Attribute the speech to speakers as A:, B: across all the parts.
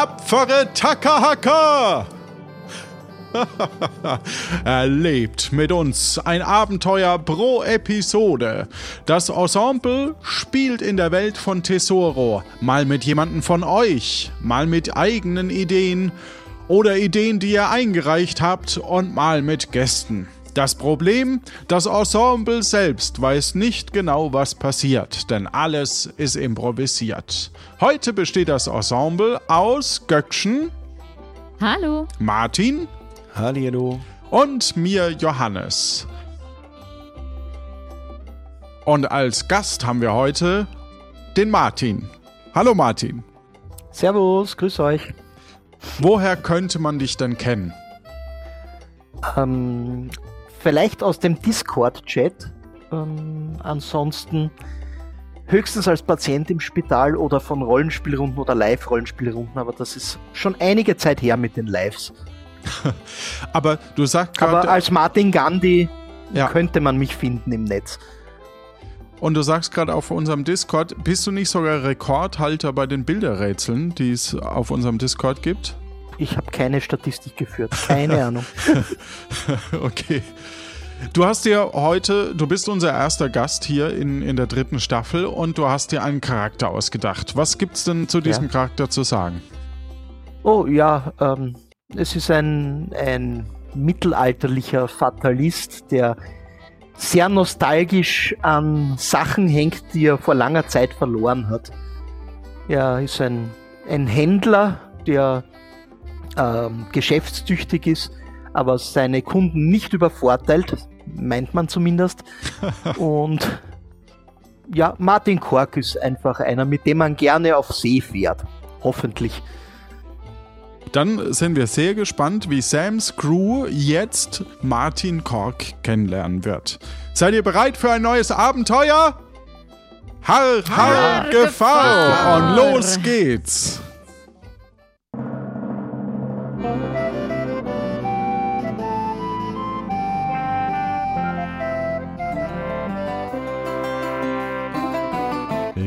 A: tapfere Takahaka! Erlebt mit uns ein Abenteuer pro Episode. Das Ensemble spielt in der Welt von Tesoro, mal mit jemandem von euch, mal mit eigenen Ideen oder Ideen, die ihr eingereicht habt und mal mit Gästen. Das Problem, das Ensemble selbst weiß nicht genau, was passiert, denn alles ist improvisiert. Heute besteht das Ensemble aus Göckchen,
B: Hallo.
A: Martin
C: Hallihallo.
A: und mir Johannes. Und als Gast haben wir heute den Martin. Hallo Martin.
C: Servus, grüß euch.
A: Woher könnte man dich denn kennen?
C: Ähm, vielleicht aus dem Discord-Chat. Ähm, ansonsten höchstens als Patient im Spital oder von Rollenspielrunden oder Live-Rollenspielrunden, aber das ist schon einige Zeit her mit den Lives.
A: Aber du sagst
C: Aber
A: gerade
C: als Martin Gandhi
A: Ja.
C: könnte man mich finden im Netz.
A: und du sagst gerade auf unserem Discord, bist du nicht sogar Rekordhalter bei den Bilderrätseln, die es auf unserem Discord gibt?
C: Ich habe keine Statistik geführt, keine Ahnung.
A: Okay. Du hast dir heute, du bist unser erster Gast hier in, in der dritten Staffel und du hast dir einen Charakter ausgedacht. Was gibt's denn zu diesem
C: Ja.
A: Charakter zu sagen?
C: Oh ja, ähm, es ist ein, ein mittelalterlicher Fatalist, der sehr nostalgisch an Sachen hängt, die er vor langer Zeit verloren hat. Er ist ein, ein Händler, der ähm, geschäftstüchtig ist, aber seine Kunden nicht übervorteilt, meint man zumindest. Und ja, Martin Kork ist einfach einer, mit dem man gerne auf See fährt. Hoffentlich.
A: Dann sind wir sehr gespannt, wie Sam's Crew jetzt Martin Kork kennenlernen wird. Seid ihr bereit für ein neues Abenteuer? Har, har! Gefahr! Und los geht's!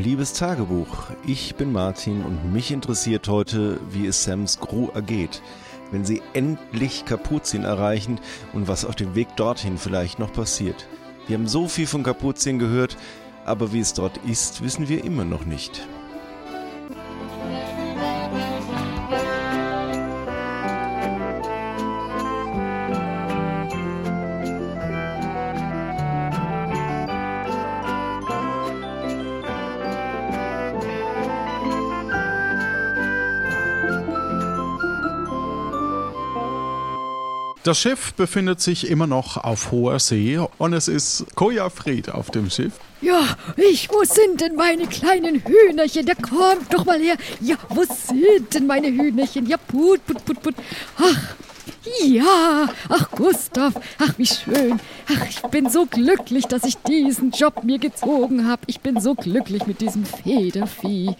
D: Liebes Tagebuch, ich bin Martin und mich interessiert heute, wie es Sams Crew ergeht, wenn sie endlich Kapuzin erreichen und was auf dem Weg dorthin vielleicht noch passiert. Wir haben so viel von Kapuzin gehört, aber wie es dort ist, wissen wir immer noch nicht.
A: Das Schiff befindet sich immer noch auf hoher See und es ist Koja Fred auf dem Schiff.
B: Ja, ich, wo sind denn meine kleinen Hühnerchen? Ja, kommt doch mal her. Ja, wo sind denn meine Hühnerchen? Ja, put, put, put, put. Ach, ja. Ach, Gustav. Ach, wie schön. Ach, ich bin so glücklich, dass ich diesen Job mir gezogen habe. Ich bin so glücklich mit diesem Federvieh.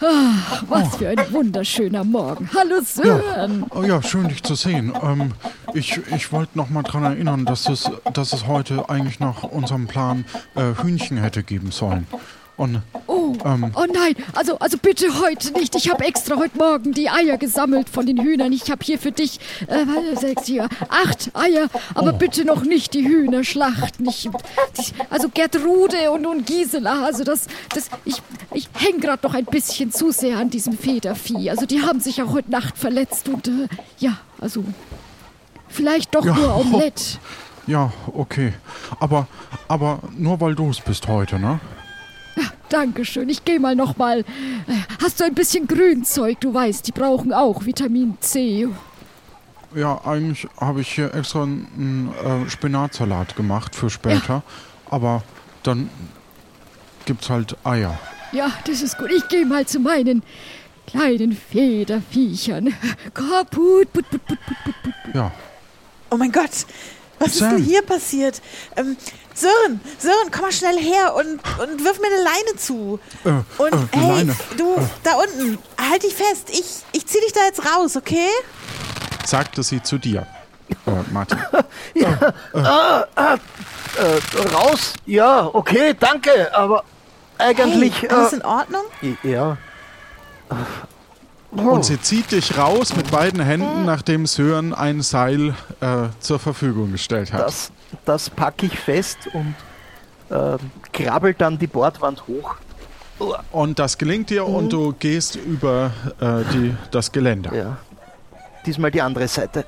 B: Ach, was für ein wunderschöner Morgen. Hallo, Sören.
A: Oh ja, schön dich zu sehen. Ähm, ich ich wollte noch mal dran erinnern, dass es, dass es heute eigentlich nach unserem Plan äh, Hühnchen hätte geben sollen. Und
B: Oh,
A: Ähm.
B: oh nein, also, also bitte heute nicht. Ich habe extra heute Morgen die Eier gesammelt von den Hühnern. Ich habe hier für dich äh, sechs, hier, acht Eier, aber bitte noch nicht die Hühner schlachten. Ich, also Gertrude und, und Gisela, also das, das ich, ich hänge gerade noch ein bisschen zu sehr an diesem Federvieh. Also die haben sich auch heute Nacht verletzt und äh, ja, also vielleicht doch
A: Ja.
B: nur Omelette.
A: ja, okay. Aber, aber nur weil du es bist heute, ne?
B: Dankeschön. Ich gehe mal noch mal. Äh, Hast du ein bisschen Grünzeug? Du weißt, die brauchen auch Vitamin C.
A: Ja, eigentlich habe ich hier extra einen äh, Spinatsalat gemacht für später. Aber dann gibt's halt Eier.
B: Ja, das ist gut. Ich gehe mal zu meinen kleinen Federviechern. Kaput, put, put, put, put, put, put.
A: Ja.
E: Oh mein Gott, was
A: Sam.
E: ist denn hier passiert? Ähm, Sören, Sören, komm mal schnell her und, und wirf mir eine Leine zu.
A: Äh,
E: Und
A: äh,
E: hey,
A: Leine.
E: du, da unten, halt dich fest. Ich, ich zieh dich da jetzt raus, okay?
A: Sagte sie zu dir, äh, Martin.
C: Äh, raus? Ja, okay, danke, aber eigentlich.
E: Hey, alles
C: äh,
E: in Ordnung?
C: ja.
A: Und sie zieht dich raus mit beiden Händen, nachdem Sören ein Seil äh, zur Verfügung gestellt hat.
C: Das, das packe ich fest und äh, krabbel dann die Bordwand hoch.
A: Und das gelingt dir und du gehst über äh, die, das Geländer.
C: Ja. Diesmal die andere Seite.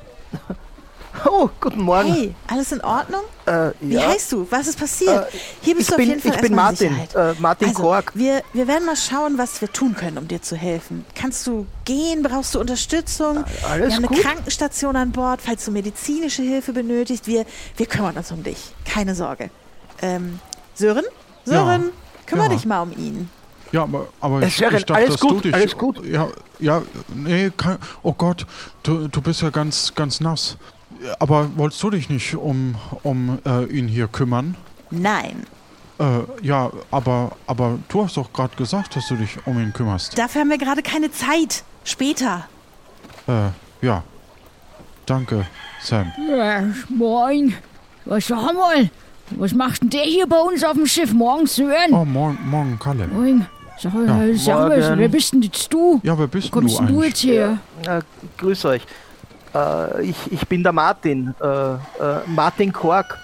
C: Oh, guten Morgen.
E: Hey, alles in Ordnung?
C: Äh,
E: Wie
C: ja.
E: heißt du? Was ist passiert?
C: Äh,
E: Hier bist
C: ich
E: du
C: bin-
E: auf jeden Fall
C: ich bin Martin, äh, Martin
E: also,
C: Kork.
E: Wir, wir werden mal schauen, was wir tun können, um dir zu helfen. Kannst du gehen? Brauchst du Unterstützung?
C: alles
E: wir haben
C: gut.
E: eine Krankenstation an Bord, falls du medizinische Hilfe benötigst. Wir, wir kümmern uns um dich. Keine Sorge. Ähm, Sören? Sören, kümmere
A: ja.
E: dich mal um ihn.
A: Ja, aber, aber ich,
C: Sören,
A: ich dachte,
C: alles
A: dass
C: gut,
A: du dich.
C: alles gut.
A: Ja, ja, nee, kein, oh Gott, du, du bist ja ganz, ganz nass. Aber wolltest du dich nicht um, um äh, ihn hier kümmern?
E: Nein.
A: Äh, ja, aber, aber du hast doch gerade gesagt, dass du dich um ihn kümmerst.
E: Dafür haben wir gerade keine Zeit. Später.
A: Äh, ja. Danke, Sam.
B: Ja, moin. Was sag mal? Was macht denn der hier bei uns auf dem Schiff? Morgen Sören?
A: Oh, morgen, morgen Kalle.
B: Moin. Sag,
A: Ja.
B: sag mal,
C: Morgen.
B: wer bist denn jetzt du?
A: Ja, wer bist
B: Wo kommst
A: du
B: denn du
A: eigentlich?
B: jetzt her?
C: Äh, grüß euch. Äh, ich, ich bin der Martin. Äh, äh, Martin Kork.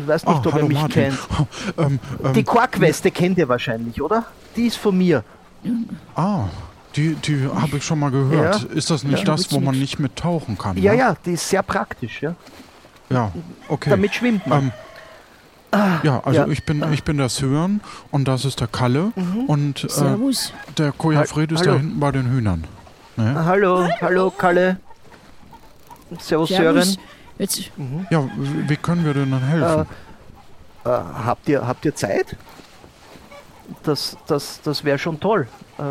C: Ich weiß nicht,
A: Ah,
C: ob ihr mich
A: Martin.
C: kennt.
A: ähm, ähm,
C: Die Korkweste kennt ihr wahrscheinlich, oder? Die ist von mir.
A: ah, die, die habe ich schon mal gehört.
C: Ja.
A: Ist das nicht
C: Ja,
A: das, wo man nicht mit tauchen kann?
C: Ja,
A: ne?
C: ja, die ist sehr praktisch, ja.
A: Ja, okay.
C: Damit schwimmt man.
A: Ähm, ja, also
C: ja.
A: ich bin ich bin das Hören und das ist der Kalle und äh,
B: Servus.
A: der Kojafred ist da hinten bei den Hühnern. Ne?
C: Hallo, hallo, Kalle. Servus, Sören.
B: Servus. Jetzt,
A: Ja, wie, können wir denn dann helfen?
C: Äh, habt, ihr, habt ihr Zeit? Das, das, das wäre schon toll. Äh,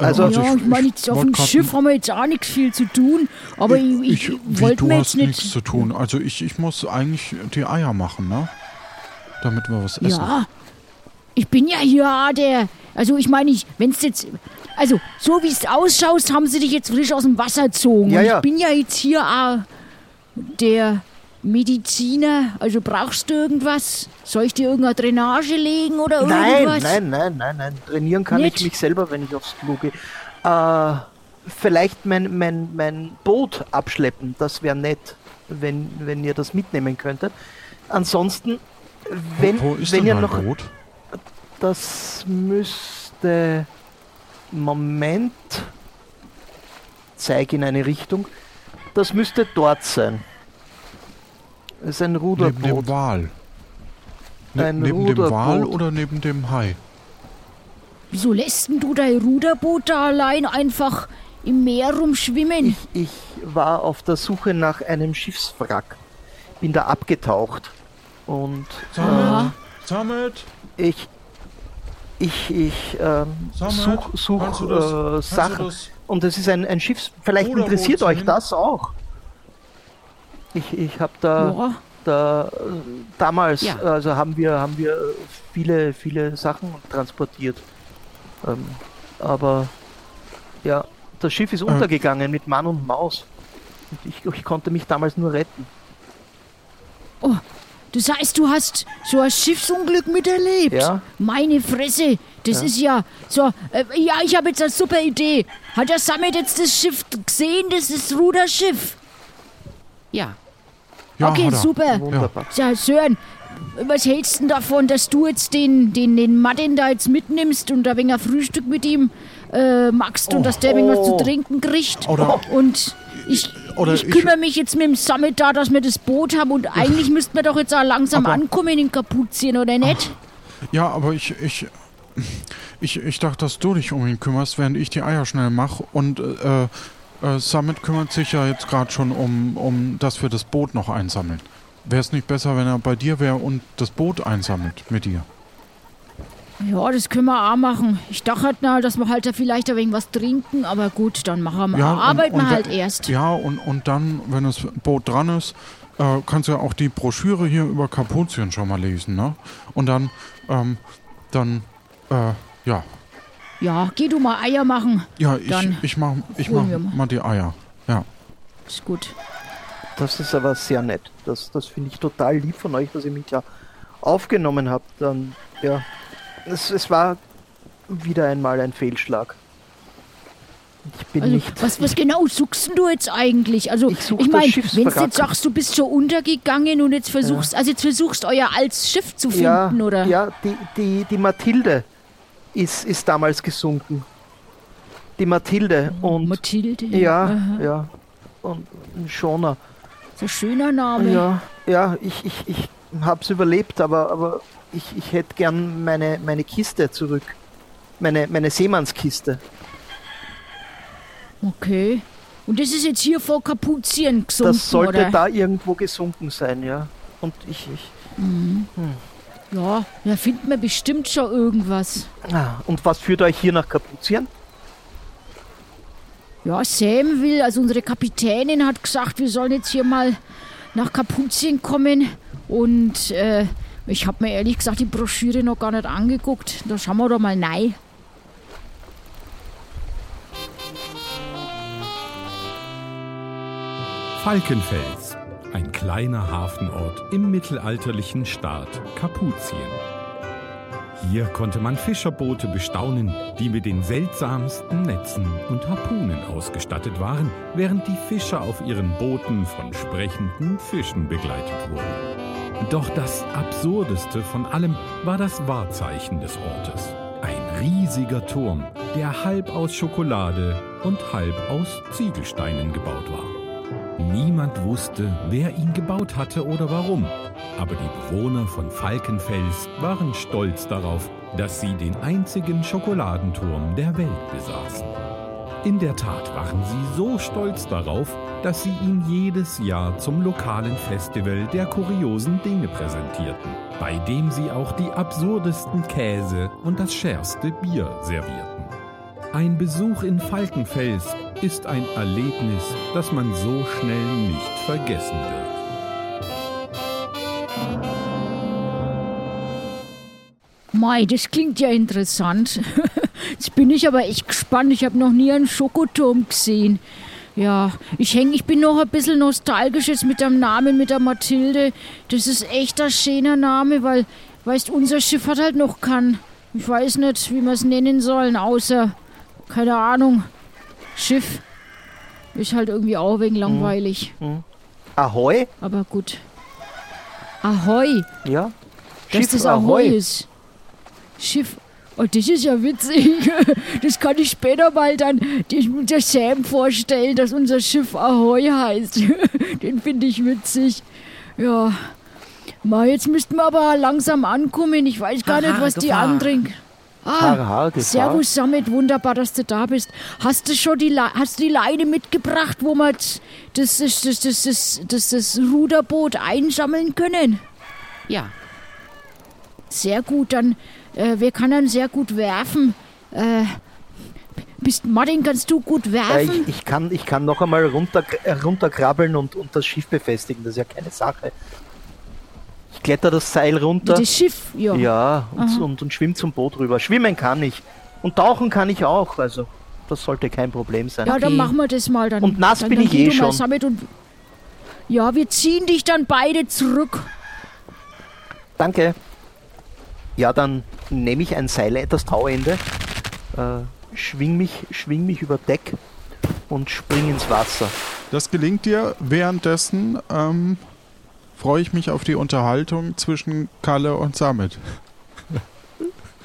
A: Äh,
C: also-
B: ja, ich meine, jetzt auf dem Schiff haben wir jetzt auch nicht viel zu tun, aber ich, ich,
A: wie,
B: wollte
A: du
B: mir
A: hast
B: jetzt nicht.
A: nichts zu tun. Also ich, ich muss eigentlich die Eier machen, ne? Damit wir was essen.
B: Ja, ich bin ja hier der. Also ich meine, ich, wenn es jetzt. Also, so wie es ausschaut, haben sie dich jetzt frisch aus dem Wasser gezogen.
C: Ja, ja.
B: Ich bin ja jetzt hier auch der Mediziner. Also brauchst du irgendwas? Soll ich dir irgendeine Drainage legen oder
C: nein,
B: irgendwas?
C: nein, nein, nein, nein. Trainieren kann
B: Nicht?
C: ich mich selber, wenn ich aufs Klo gehe. Äh, vielleicht mein, mein, mein Boot abschleppen, das wäre nett, wenn, wenn ihr das mitnehmen könntet. Ansonsten, wenn,
A: wo, wo ist
C: wenn
A: denn
C: ihr noch.
A: Boot?
C: Das müsste. Moment. Zeige in eine Richtung. Das müsste dort sein. Es ist ein
A: Neben
C: Ruderboot.
A: dem Wal. Ne,
C: Ein
A: neben dem Wal
C: Ruderboot.
A: oder neben dem Hai?
B: Wieso lässt denn du dein Ruderboot da allein einfach im Meer rumschwimmen?
C: Ich, ich war auf der Suche nach einem Schiffswrack. Bin da abgetaucht. Und
B: Aha.
A: Samet,
C: ich. Ich, ich ähm,
A: Samet,
C: such, such
A: das-
C: äh, Sachen.
A: das-
C: Und es ist ein, ein Schiffs. Vielleicht
A: Ruderboot
C: interessiert euch das auch. Ich, ich habe da. Da, äh, damals
B: Ja.
C: also haben wir haben wir viele viele Sachen transportiert ähm, aber ja das Schiff ist untergegangen mit Mann und Maus und ich, ich konnte mich damals nur retten
B: Oh, das heißt, du hast so ein Schiffsunglück miterlebt?
C: Ja.
B: Meine Fresse, das ist ja so. Äh, ja, ich habe jetzt eine super Idee. Hat der Summit jetzt das Schiff gesehen? Das ist das Ruderschiff. Ja.
A: Ja,
B: okay,
A: er.
B: super.
C: wunderbar
B: Ja, Sören, was hältst du denn davon, dass du jetzt den, den, den Martin da jetzt mitnimmst und ein wenig Frühstück mit ihm äh, machst und dass der wenig was zu
C: Oh.
B: trinken kriegt?
A: Oder-
B: und ich,
A: Oder
B: ich kümmere mich jetzt mit dem Summit da, dass wir das Boot haben und eigentlich müssten wir doch jetzt auch langsam
A: Aber-
B: ankommen in Kapuzien, oder nicht?
A: Ja, aber ich, ich, ich, ich dachte, dass du dich um ihn kümmerst, während ich die Eier schnell mache. Und äh, äh, Summit kümmert sich ja jetzt gerade schon um, um, dass wir das Boot noch einsammeln. Wäre es nicht besser, wenn er bei dir wäre und das Boot einsammelt mit dir?
B: Ja, das können wir auch machen. Ich dachte halt, na, dass wir halt da vielleicht ein wenig was trinken, aber gut, dann machen wir,
A: Ja, und-
B: arbeiten
A: und
B: wir
A: we-
B: halt erst.
A: Ja, und, und dann, wenn das Boot dran ist, äh, kannst du ja auch die Broschüre hier über Kapuzien schon mal lesen, ne? Und dann, ähm, dann, äh, ja.
B: Ja, geh du mal Eier machen.
A: Ja, ich,
B: Dann
A: ich mach, ich mach
B: wir mal.
A: mal die Eier. Ja.
B: Ist gut.
C: das ist aber sehr nett das das finde ich total lieb von euch dass ihr mich da aufgenommen habt dann ja es, es war wieder einmal ein Fehlschlag Ich bin
B: Also,
C: nicht.
B: was, was genau suchst du jetzt eigentlich? Also,
C: Ich
B: ich meine, wenn du jetzt sagst, du bist schon untergegangen und jetzt versuchst, also jetzt versuchst euer altes Schiff zu
C: ja,
B: finden, oder?
C: ja die, die, die Mathilde ist, ist damals gesunken. Die Mathilde und
B: Mathilde.
C: ja,
B: Aha.
C: ja. Und ein Schoner.
B: Ein schöner Name.
C: Ja, ja, ich, ich, ich hab's überlebt, aber, aber ich, ich hätte gern meine, meine Kiste zurück. Meine, meine Seemannskiste.
B: Okay. Und das ist jetzt hier vor Kapuzien gesunken,
C: Das sollte
B: oder?
C: da irgendwo gesunken sein, ja. Und ich, ich.
B: Ja, da findet man bestimmt schon irgendwas.
C: Ah, und was führt euch hier nach Kapuzien?
B: Ja, Sam will, also unsere Kapitänin hat gesagt, wir sollen jetzt hier mal nach Kapuzien kommen. Und äh, ich habe mir ehrlich gesagt die Broschüre noch gar nicht angeguckt. Da schauen wir doch mal rein.
F: Falkenfels, ein kleiner Hafenort im mittelalterlichen Staat Kapuzien. Hier konnte man Fischerboote bestaunen, die mit den seltsamsten Netzen und Harpunen ausgestattet waren, während die Fischer auf ihren Booten von sprechenden Fischen begleitet wurden. Doch das Absurdeste von allem war das Wahrzeichen des Ortes. Ein riesiger Turm, der halb aus Schokolade und halb aus Ziegelsteinen gebaut war. Niemand wusste, wer ihn gebaut hatte oder warum. Aber die Bewohner von Falkenfels waren stolz darauf, dass sie den einzigen Schokoladenturm der Welt besaßen. In der Tat waren sie so stolz darauf, dass sie ihn jedes Jahr zum lokalen Festival der kuriosen Dinge präsentierten, bei dem sie auch die absurdesten Käse und das schärfste Bier servierten. Ein Besuch in Falkenfels ist ein Erlebnis, das man so schnell nicht vergessen wird.
B: Mei, das klingt ja interessant. Jetzt bin ich aber echt gespannt. Ich habe noch nie einen Schokoturm gesehen. Ja, ich häng, ich bin noch ein bisschen nostalgisch jetzt mit dem Namen, mit der Mathilde. Das ist echt ein schöner Name, weil, weißt, unser Schiff hat halt noch keinen. Ich weiß nicht, wie wir es nennen sollen, außer, keine Ahnung, Schiff. Ist halt irgendwie auch wegen langweilig.
C: Ahoi?
B: Aber gut. Ahoi,
C: Ja.
B: dass
C: Schiff
B: das Ahoi ist. Schiff. Oh, das ist ja witzig. Das kann ich später mal dann dem- der Sam vorstellen, dass unser Schiff Ahoi heißt. Den finde ich witzig. Ja. Mal, jetzt müssten wir aber langsam ankommen. Ich weiß gar nicht, was die
G: Gefahr.
B: anderen.
C: Haare, Haare,
B: Ah. Servus Samit, wunderbar, dass du da bist. Hast du schon die, Le hast du die Leine mitgebracht, wo wir das, das, das, das, das, das, das, das Ruderboot einsammeln können?
G: Ja,
B: Sehr gut, dann, äh, wir können sehr gut werfen. Äh, bist Martin, kannst du gut
C: Ja,
B: werfen?
C: ich, ich, kann, ich kann noch einmal runter, äh, runterkrabbeln und, und das Schiff befestigen. Das ist ja keine Sache. Ich kletter das Seil runter.
B: das Schiff, ja.
C: Ja, und, und, und schwimm zum Boot rüber. Schwimmen kann ich. Und tauchen kann ich auch. Also, das sollte kein Problem sein.
B: Ja, dann
G: Okay.
B: machen wir das mal. Dann,
C: Und nass
B: dann,
C: bin
B: dann
C: ich eh schon.
B: Und ja, wir ziehen dich dann beide zurück.
C: Danke. Ja, dann nehme ich ein Seil, das Tauende, äh, schwing, mich, schwing mich über Deck und spring ins Wasser.
A: Das gelingt dir. Währenddessen ähm, freue ich mich auf die Unterhaltung zwischen Kalle und Samit.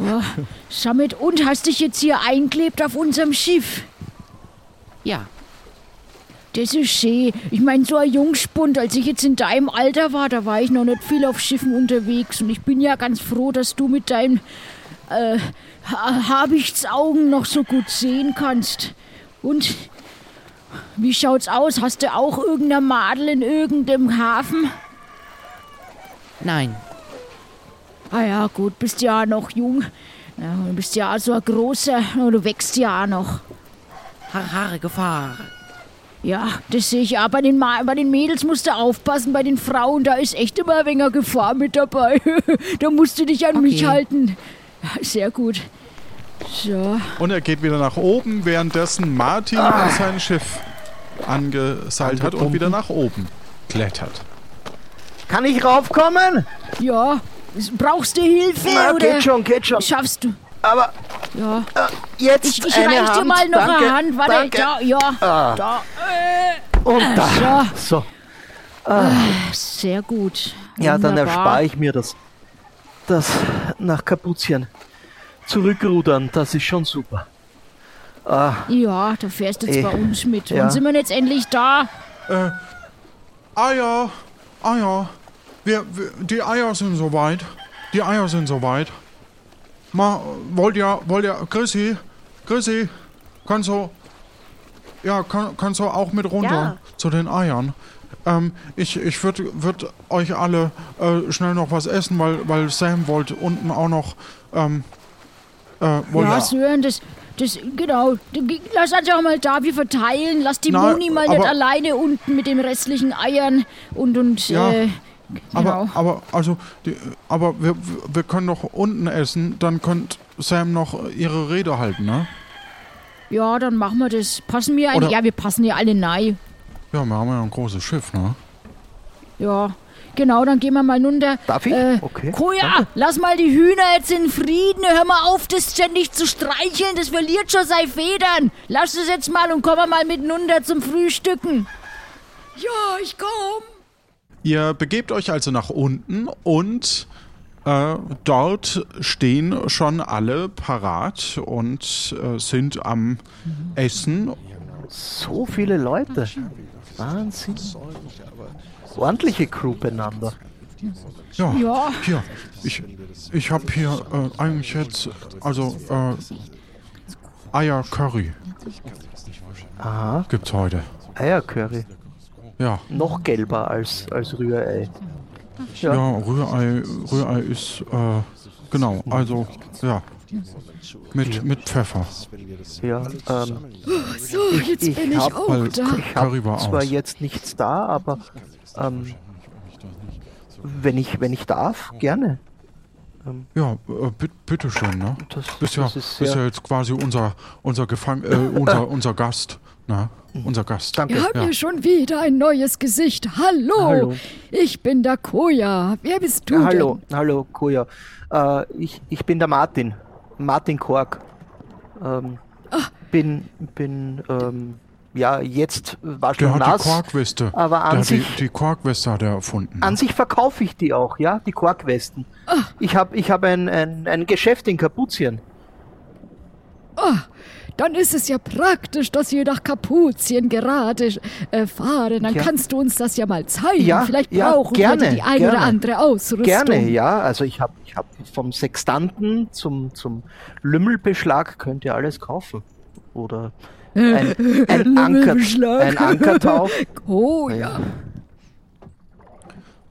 B: Ja, Samit, und hast dich jetzt hier eingelebt auf unserem Schiff?
G: ja.
B: Das ist schön. Ich meine, so ein Jungspund, als ich jetzt in deinem Alter war, da war ich noch nicht viel auf Schiffen unterwegs. Und ich bin ja ganz froh, dass du mit deinen äh, ha Habichtsaugen noch so gut sehen kannst. Und wie schaut's aus? Hast du auch irgendeine Madel in irgendeinem Hafen?
G: Nein.
B: Ah ja, gut, bist ja noch jung. Ja, du bist ja so ein großer, du wächst ja auch noch.
G: Har, Gefahr.
B: Ja, das sehe ich ja. Bei den, Ma bei den Mädels musst du aufpassen, bei den Frauen, da ist echt immer ein wenig Gefahr mit dabei. da musst du dich an mich
G: Okay.
B: halten. Ja, sehr gut. So.
A: Und er geht wieder nach oben, währenddessen Martin sein Schiff angeseilt hat und wieder nach oben klettert.
C: Kann ich raufkommen?
B: Ja, brauchst du Hilfe
C: Na,
B: oder
C: geht schon, geht schon.
B: schaffst du?
C: Aber
B: Ja.
C: Jetzt
B: Ich, ich
C: eine
B: reich dir mal noch
C: danke,
B: eine Hand. Warte,
C: danke.
B: da, ja.
C: Ah.
B: Da.
C: Und da. So.
B: Sehr gut.
C: Ja, dann erspare ich mir das. Das nach Kapuzien zurückrudern, das ist schon super. Ah,
B: Ja, da fährst du jetzt
C: Eh,
B: bei uns mit.
C: ja.
B: Wann sind wir jetzt endlich da?
A: Eier, Eier. Wir, wir, die Eier sind soweit. Die Eier sind soweit. Ma, wollt ihr, wollt ihr, Chrissy, Chrissy, kannst du, ja, kann, kannst du auch mit runter
E: Ja.
A: zu den Eiern? Ähm, ich ich würde würd euch alle äh, schnell noch was essen, weil, weil Sam wollte unten auch noch, ähm, äh, wollte
B: Ja, Sören, das, das, genau. Lass uns auch mal da, wir verteilen. Lass die
A: Nein,
B: Moni mal nicht alleine unten mit den restlichen Eiern und, und,
A: Ja,
B: äh, genau.
A: Aber, aber, also, die, aber wir, wir können doch unten essen, dann könnt Sam noch ihre Rede halten, ne?
B: ja, dann machen wir das. Passen wir ein.
A: Oder-
B: Ja, wir passen ja alle nein.
A: Ja, wir haben ja ein großes Schiff, ne?
B: Ja, genau, dann gehen wir mal runter.
C: Darf ich?
B: Äh,
C: Okay,
B: Koja,
C: danke.
B: lass mal die Hühner jetzt in Frieden. Hör mal auf, das ständig zu streicheln. Das verliert schon seine Federn. Lass es jetzt mal und komm mal mit runter zum Frühstücken.
H: Ja, ich komm.
A: Ihr begebt euch also nach unten und äh, dort stehen schon alle parat und äh, sind am Essen.
C: so viele Leute. Wahnsinn. Ordentliche Crew beieinander.
A: Ja,
B: Ja.
A: hier. Ich, ich habe hier äh, eigentlich jetzt, also äh, Eier Curry
C: Aha,
A: gibt's heute.
C: Eiercurry.
A: Ja,
C: Noch gelber als, als Rührei.
A: ja,
C: Ja.
A: Rührei, Rührei ist, äh, genau, also, ja, mit, mit Pfeffer.
C: Ja, ähm,
B: So, jetzt
C: ich
B: bin ich
C: hab
B: auch da.
C: ich habe
A: war
C: zwar
A: aus.
C: jetzt nichts da, aber ähm, wenn ich wenn ich darf, gerne.
A: Ja, äh, bit, bitteschön, ne?
C: Das,
A: Bist ja,
C: das ist
A: bist ja jetzt quasi unser, unser Gefang äh, unser, unser Gast, ne? Unser Gast.
C: danke.
B: Wir haben
A: Ja.
B: hier schon wieder ein neues Gesicht. Hallo,
C: Hallo.
B: ich bin der Koja. Wer bist du
C: Ja, hallo,
B: denn?
C: hallo, Koja. Äh, ich, ich bin der Martin. Martin Kork. Ähm, bin, bin, ähm, ja, jetzt war
A: Der
C: schon
A: hat die
C: nass.
A: Korkweste.
C: aber an
A: der hat die,
C: sich-
A: die Korkweste hat er erfunden.
C: An sich verkaufe ich die auch, ja, die Korkwesten. Ich habe ich hab ein, ein, ein Geschäft in Kapuzien.
B: Dann ist es ja praktisch, dass wir nach Kapuzien gerade äh, fahren. Dann
C: Ja.
B: kannst du uns das ja mal zeigen.
C: Ja,
B: Vielleicht
C: ja,
B: brauchen
C: gerne,
B: wir die ein oder
C: gerne.
B: andere Ausrüstung.
C: Gerne, ja. Also ich habe ich hab vom Sextanten zum, zum Lümmelbeschlag könnt ihr alles kaufen. Oder ein, ein, Anker,
B: Lümmelbeschlag.
C: ein Ankertau.
B: Oh ja.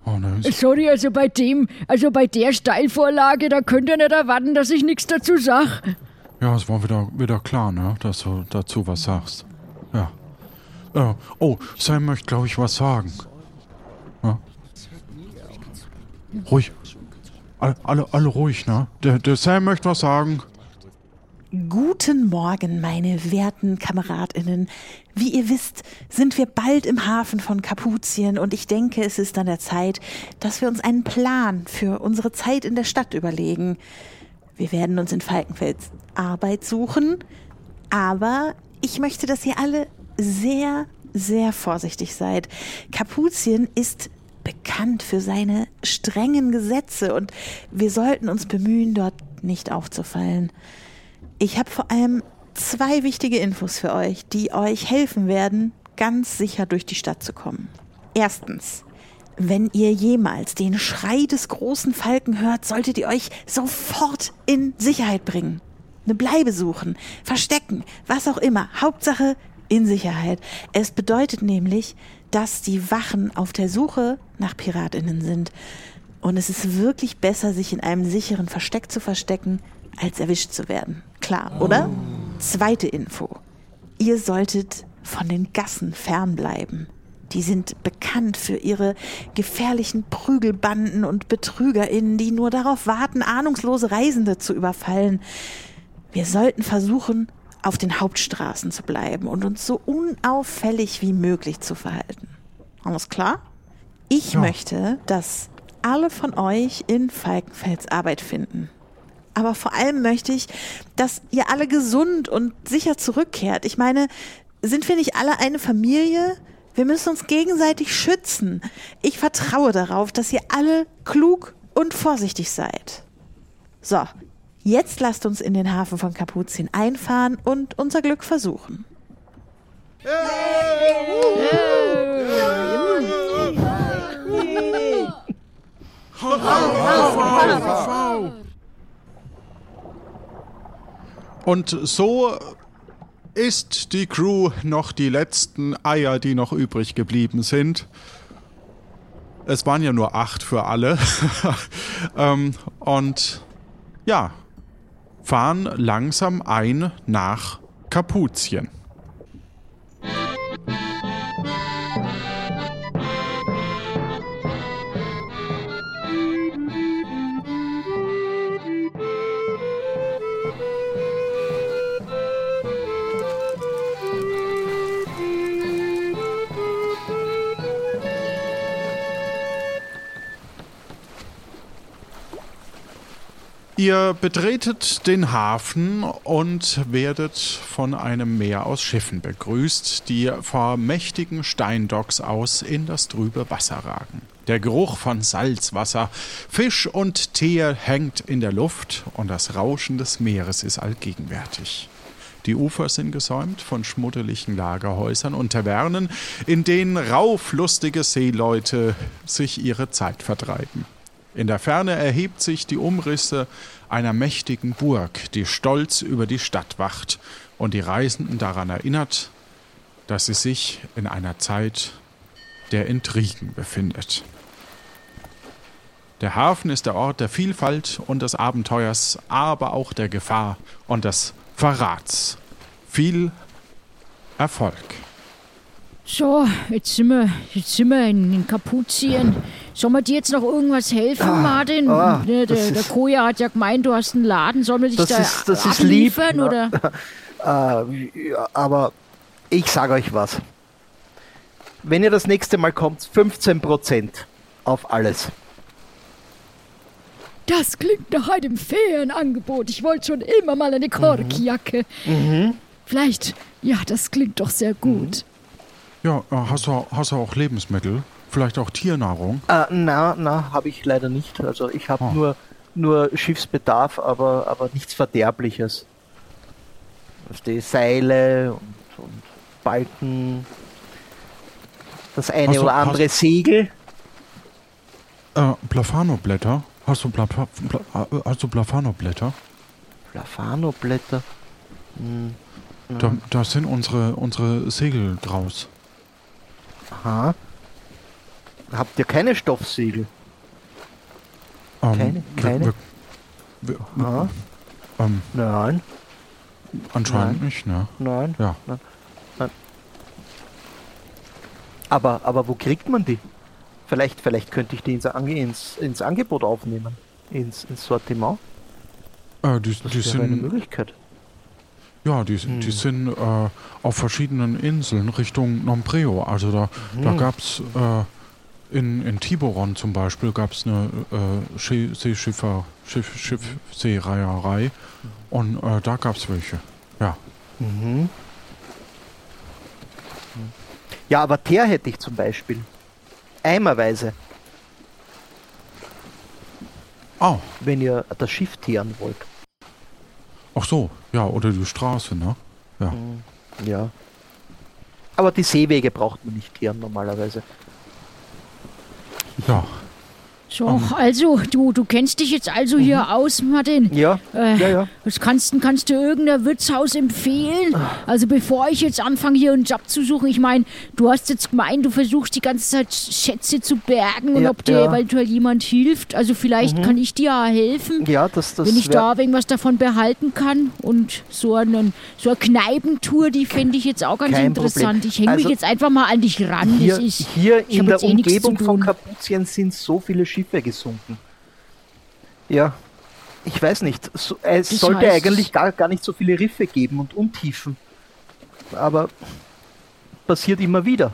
A: Oh,
B: Sorry, also bei dem, also bei der Steilvorlage, da könnt ihr nicht erwarten, dass ich nichts dazu sag.
A: Ja, es war wieder, wieder klar, ne? Dass du dazu was sagst. Ja. Äh, oh, Sam möchte, glaube ich, was sagen. Ja. Ruhig. Alle, alle, alle ruhig, ne? Der, der Sam möchte was sagen.
E: Guten Morgen, meine werten KameradInnen. Wie ihr wisst, sind wir bald im Hafen von Kapuzien und ich denke, es ist an der Zeit, dass wir uns einen Plan für unsere Zeit in der Stadt überlegen. Wir werden uns in Falkenfels Arbeit suchen, aber ich möchte, dass ihr alle sehr, sehr vorsichtig seid. Kapuzien ist bekannt für seine strengen Gesetze und wir sollten uns bemühen, dort nicht aufzufallen. Ich habe vor allem zwei wichtige Infos für euch, die euch helfen werden, ganz sicher durch die Stadt zu kommen. Erstens, wenn ihr jemals den Schrei des großen Falken hört, solltet ihr euch sofort in Sicherheit bringen. Eine Bleibe suchen, verstecken, was auch immer. Hauptsache in Sicherheit. Es bedeutet nämlich, dass die Wachen auf der Suche nach Piratinnen sind. Und es ist wirklich besser, sich in einem sicheren Versteck zu verstecken, als erwischt zu werden. Klar, oder? Zweite Info. Ihr solltet von den Gassen fernbleiben. Die sind bekannt für ihre gefährlichen Prügelbanden und BetrügerInnen, die nur darauf warten, ahnungslose Reisende zu überfallen. Wir sollten versuchen, auf den Hauptstraßen zu bleiben und uns so unauffällig wie möglich zu verhalten. Alles klar? Ich
A: Ja.
E: möchte, dass alle von euch in Falkenfels Arbeit finden. aber vor allem möchte ich, dass ihr alle gesund und sicher zurückkehrt. Ich meine, sind wir nicht alle eine Familie? Wir müssen uns gegenseitig schützen. Ich vertraue darauf, dass ihr alle klug und vorsichtig seid. So, jetzt lasst uns in den Hafen von Kapuzin einfahren und unser Glück versuchen.
A: Und so isst die Crew noch die letzten Eier, die noch übrig geblieben sind. Es waren ja nur acht für alle. ähm, und ja, fahren langsam ein nach Kapuzien. Ihr betretet den Hafen und werdet von einem Meer aus Schiffen begrüßt, die vor mächtigen Steindocks aus in das trübe Wasser ragen. Der Geruch von Salzwasser, Fisch und Tee hängt in der Luft und das Rauschen des Meeres ist allgegenwärtig. Die Ufer sind gesäumt von schmuddeligen Lagerhäusern und Tavernen, in denen rauflustige Seeleute sich ihre Zeit vertreiben. In der Ferne erhebt sich die Umrisse einer mächtigen Burg, die stolz über die Stadt wacht und die Reisenden daran erinnert, dass sie sich in einer Zeit der Intrigen befindet. Der Hafen ist der Ort der Vielfalt und des Abenteuers, aber auch der Gefahr und des Verrats. Viel Erfolg.
B: So, jetzt sind wir, jetzt sind wir in, Kapuzien. Soll wir dir jetzt noch irgendwas helfen, Martin?
C: ah,
B: der,
C: das
B: der, der Koja hat ja gemeint, du hast einen Laden. Sollen wir dich
C: Das
B: da
C: ist, das ist lieb.
B: abliefern, oder?
C: Äh, ja, aber ich sage euch was. Wenn ihr das nächste Mal kommt, 15% auf alles.
B: Das klingt nach einem fairen Angebot. Ich wollte schon immer mal eine Korkjacke.
C: Mhm.
B: Vielleicht, ja, das klingt doch sehr gut.
A: Ja, äh, hast du, hast du auch Lebensmittel? Vielleicht auch Tiernahrung?
C: Äh, na, na, habe ich leider nicht. Also ich habe
A: Oh.
C: nur, nur Schiffsbedarf, aber, aber nichts Verderbliches. Also die Seile und, und Balken, das eine
A: Hast du-
C: oder andere
A: hast-
C: Segel.
A: Äh, Plafano-Blätter? Hast du, Bla Pla äh, hast du Plafano-Blätter?
C: Plafano-Blätter. Hm,
A: Da, da sind unsere, unsere Segel draus.
C: aha. Habt ihr keine Stoffsegel?
A: Ähm,
C: Keine-
A: wir-
C: keine?
A: Wir, wir,
C: Aha.
A: ähm,
C: Nein,
A: anscheinend
C: Nein.
A: nicht, ne?
C: nein.
A: Ja.
C: Aber, aber wo kriegt man die? Vielleicht, vielleicht könnte ich die ins, ins, ins Angebot aufnehmen. Ins, ins Sortiment.
A: Äh, die,
C: Das
A: die
C: wäre eine
A: sind,
C: Möglichkeit.
A: ja, die, sind- die
C: Hm.
A: sind äh, auf verschiedenen Inseln Richtung Nombreo. Also da, da
C: Hm.
A: gab's äh, in, in Tiburon zum Beispiel gab's eine äh, Seeschiffer, Schiff, Schiffseereierei und äh, da gab's welche. Ja.
C: Mhm. Ja, aber Teer hätte ich zum Beispiel. Eimerweise,
A: Ah,
C: wenn ihr das Schiff teeren wollt.
A: ach so, ja, oder die Straße, ne? Ja.
C: Ja. Aber die Seewege braucht man nicht teeren normalerweise.
A: Ja.
B: So, also, du, du kennst dich jetzt also hier aus, Martin.
C: Ja,
B: Äh,
C: ja, ja.
B: Was kannst, du- kannst du irgendein Wirtshaus empfehlen? Also bevor ich jetzt anfange, hier einen Job zu suchen, ich meine, du hast jetzt gemeint, du versuchst die ganze Zeit Schätze zu bergen und
C: Ja,
B: ob dir
C: ja. Mhm.
B: eventuell jemand hilft. Also vielleicht kann ich dir ja helfen.
C: Ja, das, das
B: wenn ich da irgendwas davon behalten kann und so, einen, so eine Kneipentour, die fände ich jetzt auch ganz
C: Kein
B: interessant.
C: Problem.
B: Ich hänge
C: Also,
B: mich jetzt einfach mal an dich ran.
C: Hier,
B: ist,
C: hier in der
B: eh
C: Umgebung von. Kapuzien sind so viele Schiffe gesunken. Ja, ich weiß nicht. So, es
B: Das
C: sollte eigentlich gar, gar nicht so viele Riffe geben und Untiefen. Aber passiert immer wieder.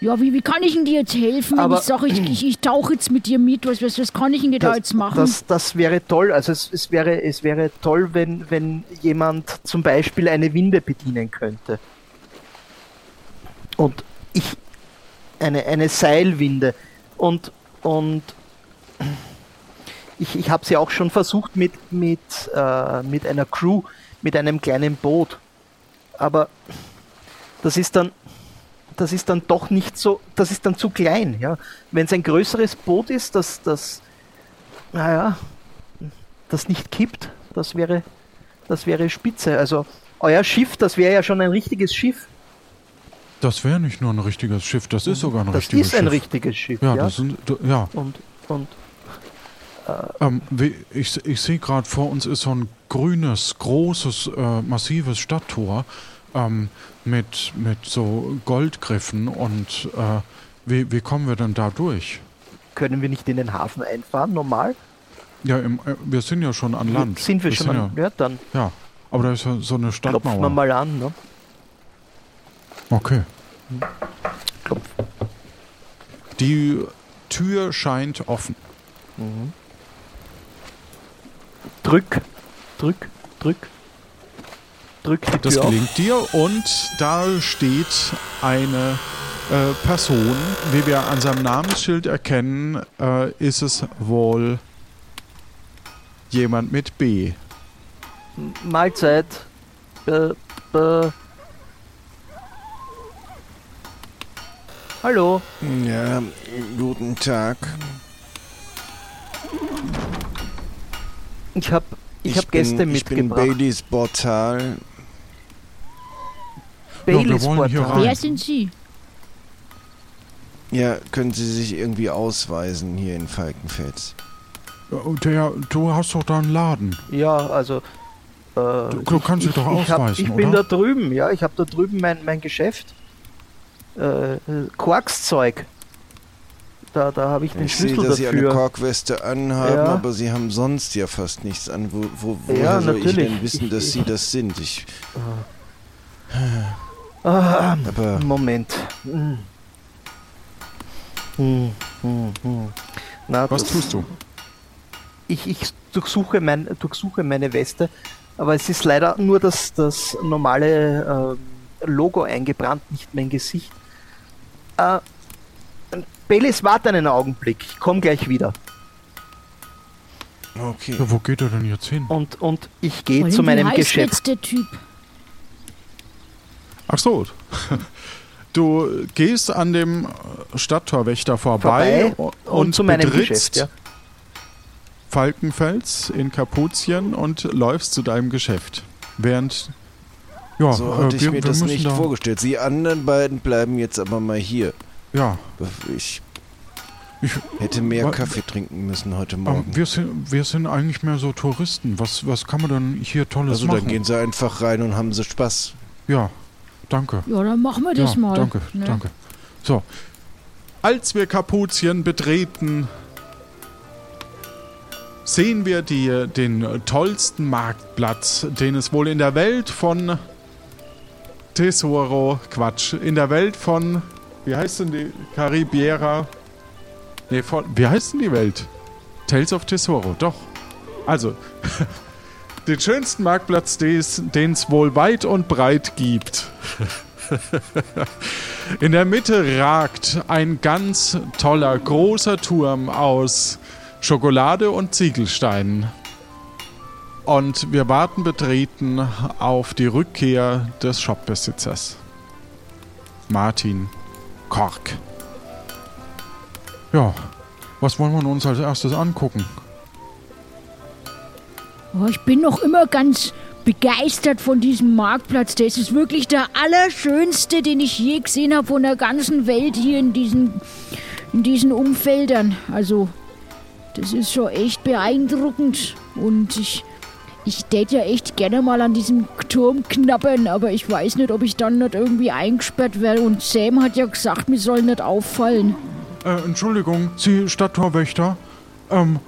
B: Ja, wie, wie kann ich denn dir jetzt helfen, wenn
C: Aber-
B: ich sage, ich, ich, ich tauche jetzt mit dir mit? Was, was, was kann ich denn dir da jetzt machen?
C: Das, das wäre toll. Also es, es, wäre, es wäre toll, wenn, wenn jemand zum Beispiel eine Winde bedienen könnte. Und ich eine, eine Seilwinde. Und, und ich, ich habe sie auch schon versucht mit, mit, äh, mit einer Crew, mit einem kleinen Boot. Aber das ist dann das ist dann doch nicht so, das ist dann zu klein, ja. Wenn es ein größeres Boot ist, das, das, naja, das nicht kippt, das wäre, das wäre spitze. Also euer Schiff, das wäre ja schon ein richtiges Schiff.
A: Das wäre nicht nur ein richtiges Schiff, das ist sogar ein
C: Das
A: richtiges
C: ist
A: Schiff.
C: ein richtiges Schiff,
A: ja,
C: ja.
A: das sind, ja.
C: Und, und
A: Ähm, wie, ich ich sehe gerade vor uns ist so ein grünes, großes, äh, massives Stadttor ähm, mit, mit so Goldgriffen und äh, wie, wie kommen wir denn da durch?
C: können wir nicht in den Hafen einfahren, normal?
A: Ja, im, äh, wir sind ja schon an Land.
C: Sind wir schon
A: sind
C: an, ja, dann
A: Ja, ja, aber da ist ja so eine
C: klopfen wir
A: Stadtmauer.
C: mal an, ne?
A: Okay.
C: Klopf.
A: Die Tür scheint offen.
C: Drück, drück, drück. Drück die
A: Das
C: Tür auf.
A: gelingt dir und da steht eine äh, Person. Wie wir an seinem Namensschild erkennen, äh, ist es wohl jemand mit B.
C: Mahlzeit. Äh, äh. Hallo.
D: Ja, guten Tag.
C: Ich habe ich hab Gäste
D: bin, ich bin
C: mitgebracht.
D: Baileys Portal.
C: Baileys Portal.
B: Wer sind Sie?
D: Ja, können Sie sich irgendwie ausweisen hier in Falkenfels?
A: Der, du hast doch da einen Laden.
C: Ja, also. Äh,
A: Du- du kannst dich doch
C: ich, hab,
A: ausweisen,
C: ich bin
A: oder?
C: da drüben, ja. Ich habe da drüben mein, mein Geschäft. Äh, äh, Quarkszeug. Da, da habe ich den
D: Ich sehe,
C: Schlüssel
D: dass Sie eine
C: dafür.
D: Korkweste anhaben,
C: Ja.
D: aber Sie haben sonst ja fast nichts an. Wo, wo, woher
C: Ja,
D: soll ich denn wissen,
C: Ich-
D: dass Sie das sind? Ich,
C: Ah,
D: aber
C: Moment. Hm. Hm, hm, hm. Na,
A: Was
C: das-
A: tust du?
C: Ich, ich durchsuche, mein, durchsuche meine Weste, aber es ist leider nur das, das normale ähm, Logo eingebrannt, nicht mein Gesicht. Äh, Belis, warte einen Augenblick, ich komme gleich wieder.
D: okay.
A: Ja, wo geht er denn jetzt hin?
C: Und, und ich gehe zu meinem
B: wie heißt
C: Geschäft.
B: jetzt der Typ?
A: Ach so. Du gehst an dem Stadttorwächter vorbei,
C: Vorbei
A: und,
C: und zu meinem
A: betrittst
C: Geschäft, ja.
A: Falkenfels in Kapuzien und läufst zu deinem Geschäft. Während ja,
D: So
A: äh,
D: hatte ich
A: wir,
D: mir
A: wir
D: das nicht
A: da,
D: vorgestellt. Sie anderen beiden bleiben jetzt aber mal hier.
A: Ja,
D: Ich
A: ich,
D: hätte mehr
A: Wa-
D: Kaffee trinken müssen heute
A: ähm,
D: Morgen.
A: wir, sind, wir sind eigentlich mehr so Touristen. Was, was kann man denn hier Tolles
D: Also
A: machen?
D: dann gehen Sie einfach rein und haben Sie Spaß.
A: Ja, danke.
B: Ja, dann machen wir das
A: ja,
B: mal.
A: Danke,
B: ne?
A: danke. So. Als wir Kapuzien betreten, sehen wir die, den tollsten Marktplatz, den es wohl in der Welt von Tesoro, Quatsch, in der Welt von, wie heißt denn die, Caribiera, nee, von, wie heißt denn die Welt? Tales of Tesoro, doch. Also, den schönsten Marktplatz, den es wohl weit und breit gibt. In der Mitte ragt ein ganz toller, großer Turm aus Schokolade und Ziegelsteinen. Und wir warten betreten auf die Rückkehr des Shopbesitzers. Martin Kork. Ja, was wollen wir uns als erstes angucken?
B: Oh, ich bin noch immer ganz begeistert von diesem Marktplatz. Der ist wirklich der allerschönste, den ich je gesehen habe von der ganzen Welt hier in diesen, in diesen Umfeldern. Also, das ist schon echt beeindruckend. Und ich, ich tät ja echt gerne mal an diesem Turm knabbern, aber ich weiß nicht, ob ich dann nicht irgendwie eingesperrt werde. Und Sam hat ja gesagt, mir soll nicht auffallen.
A: Äh, Entschuldigung, Sie Stadttorwächter. Ähm,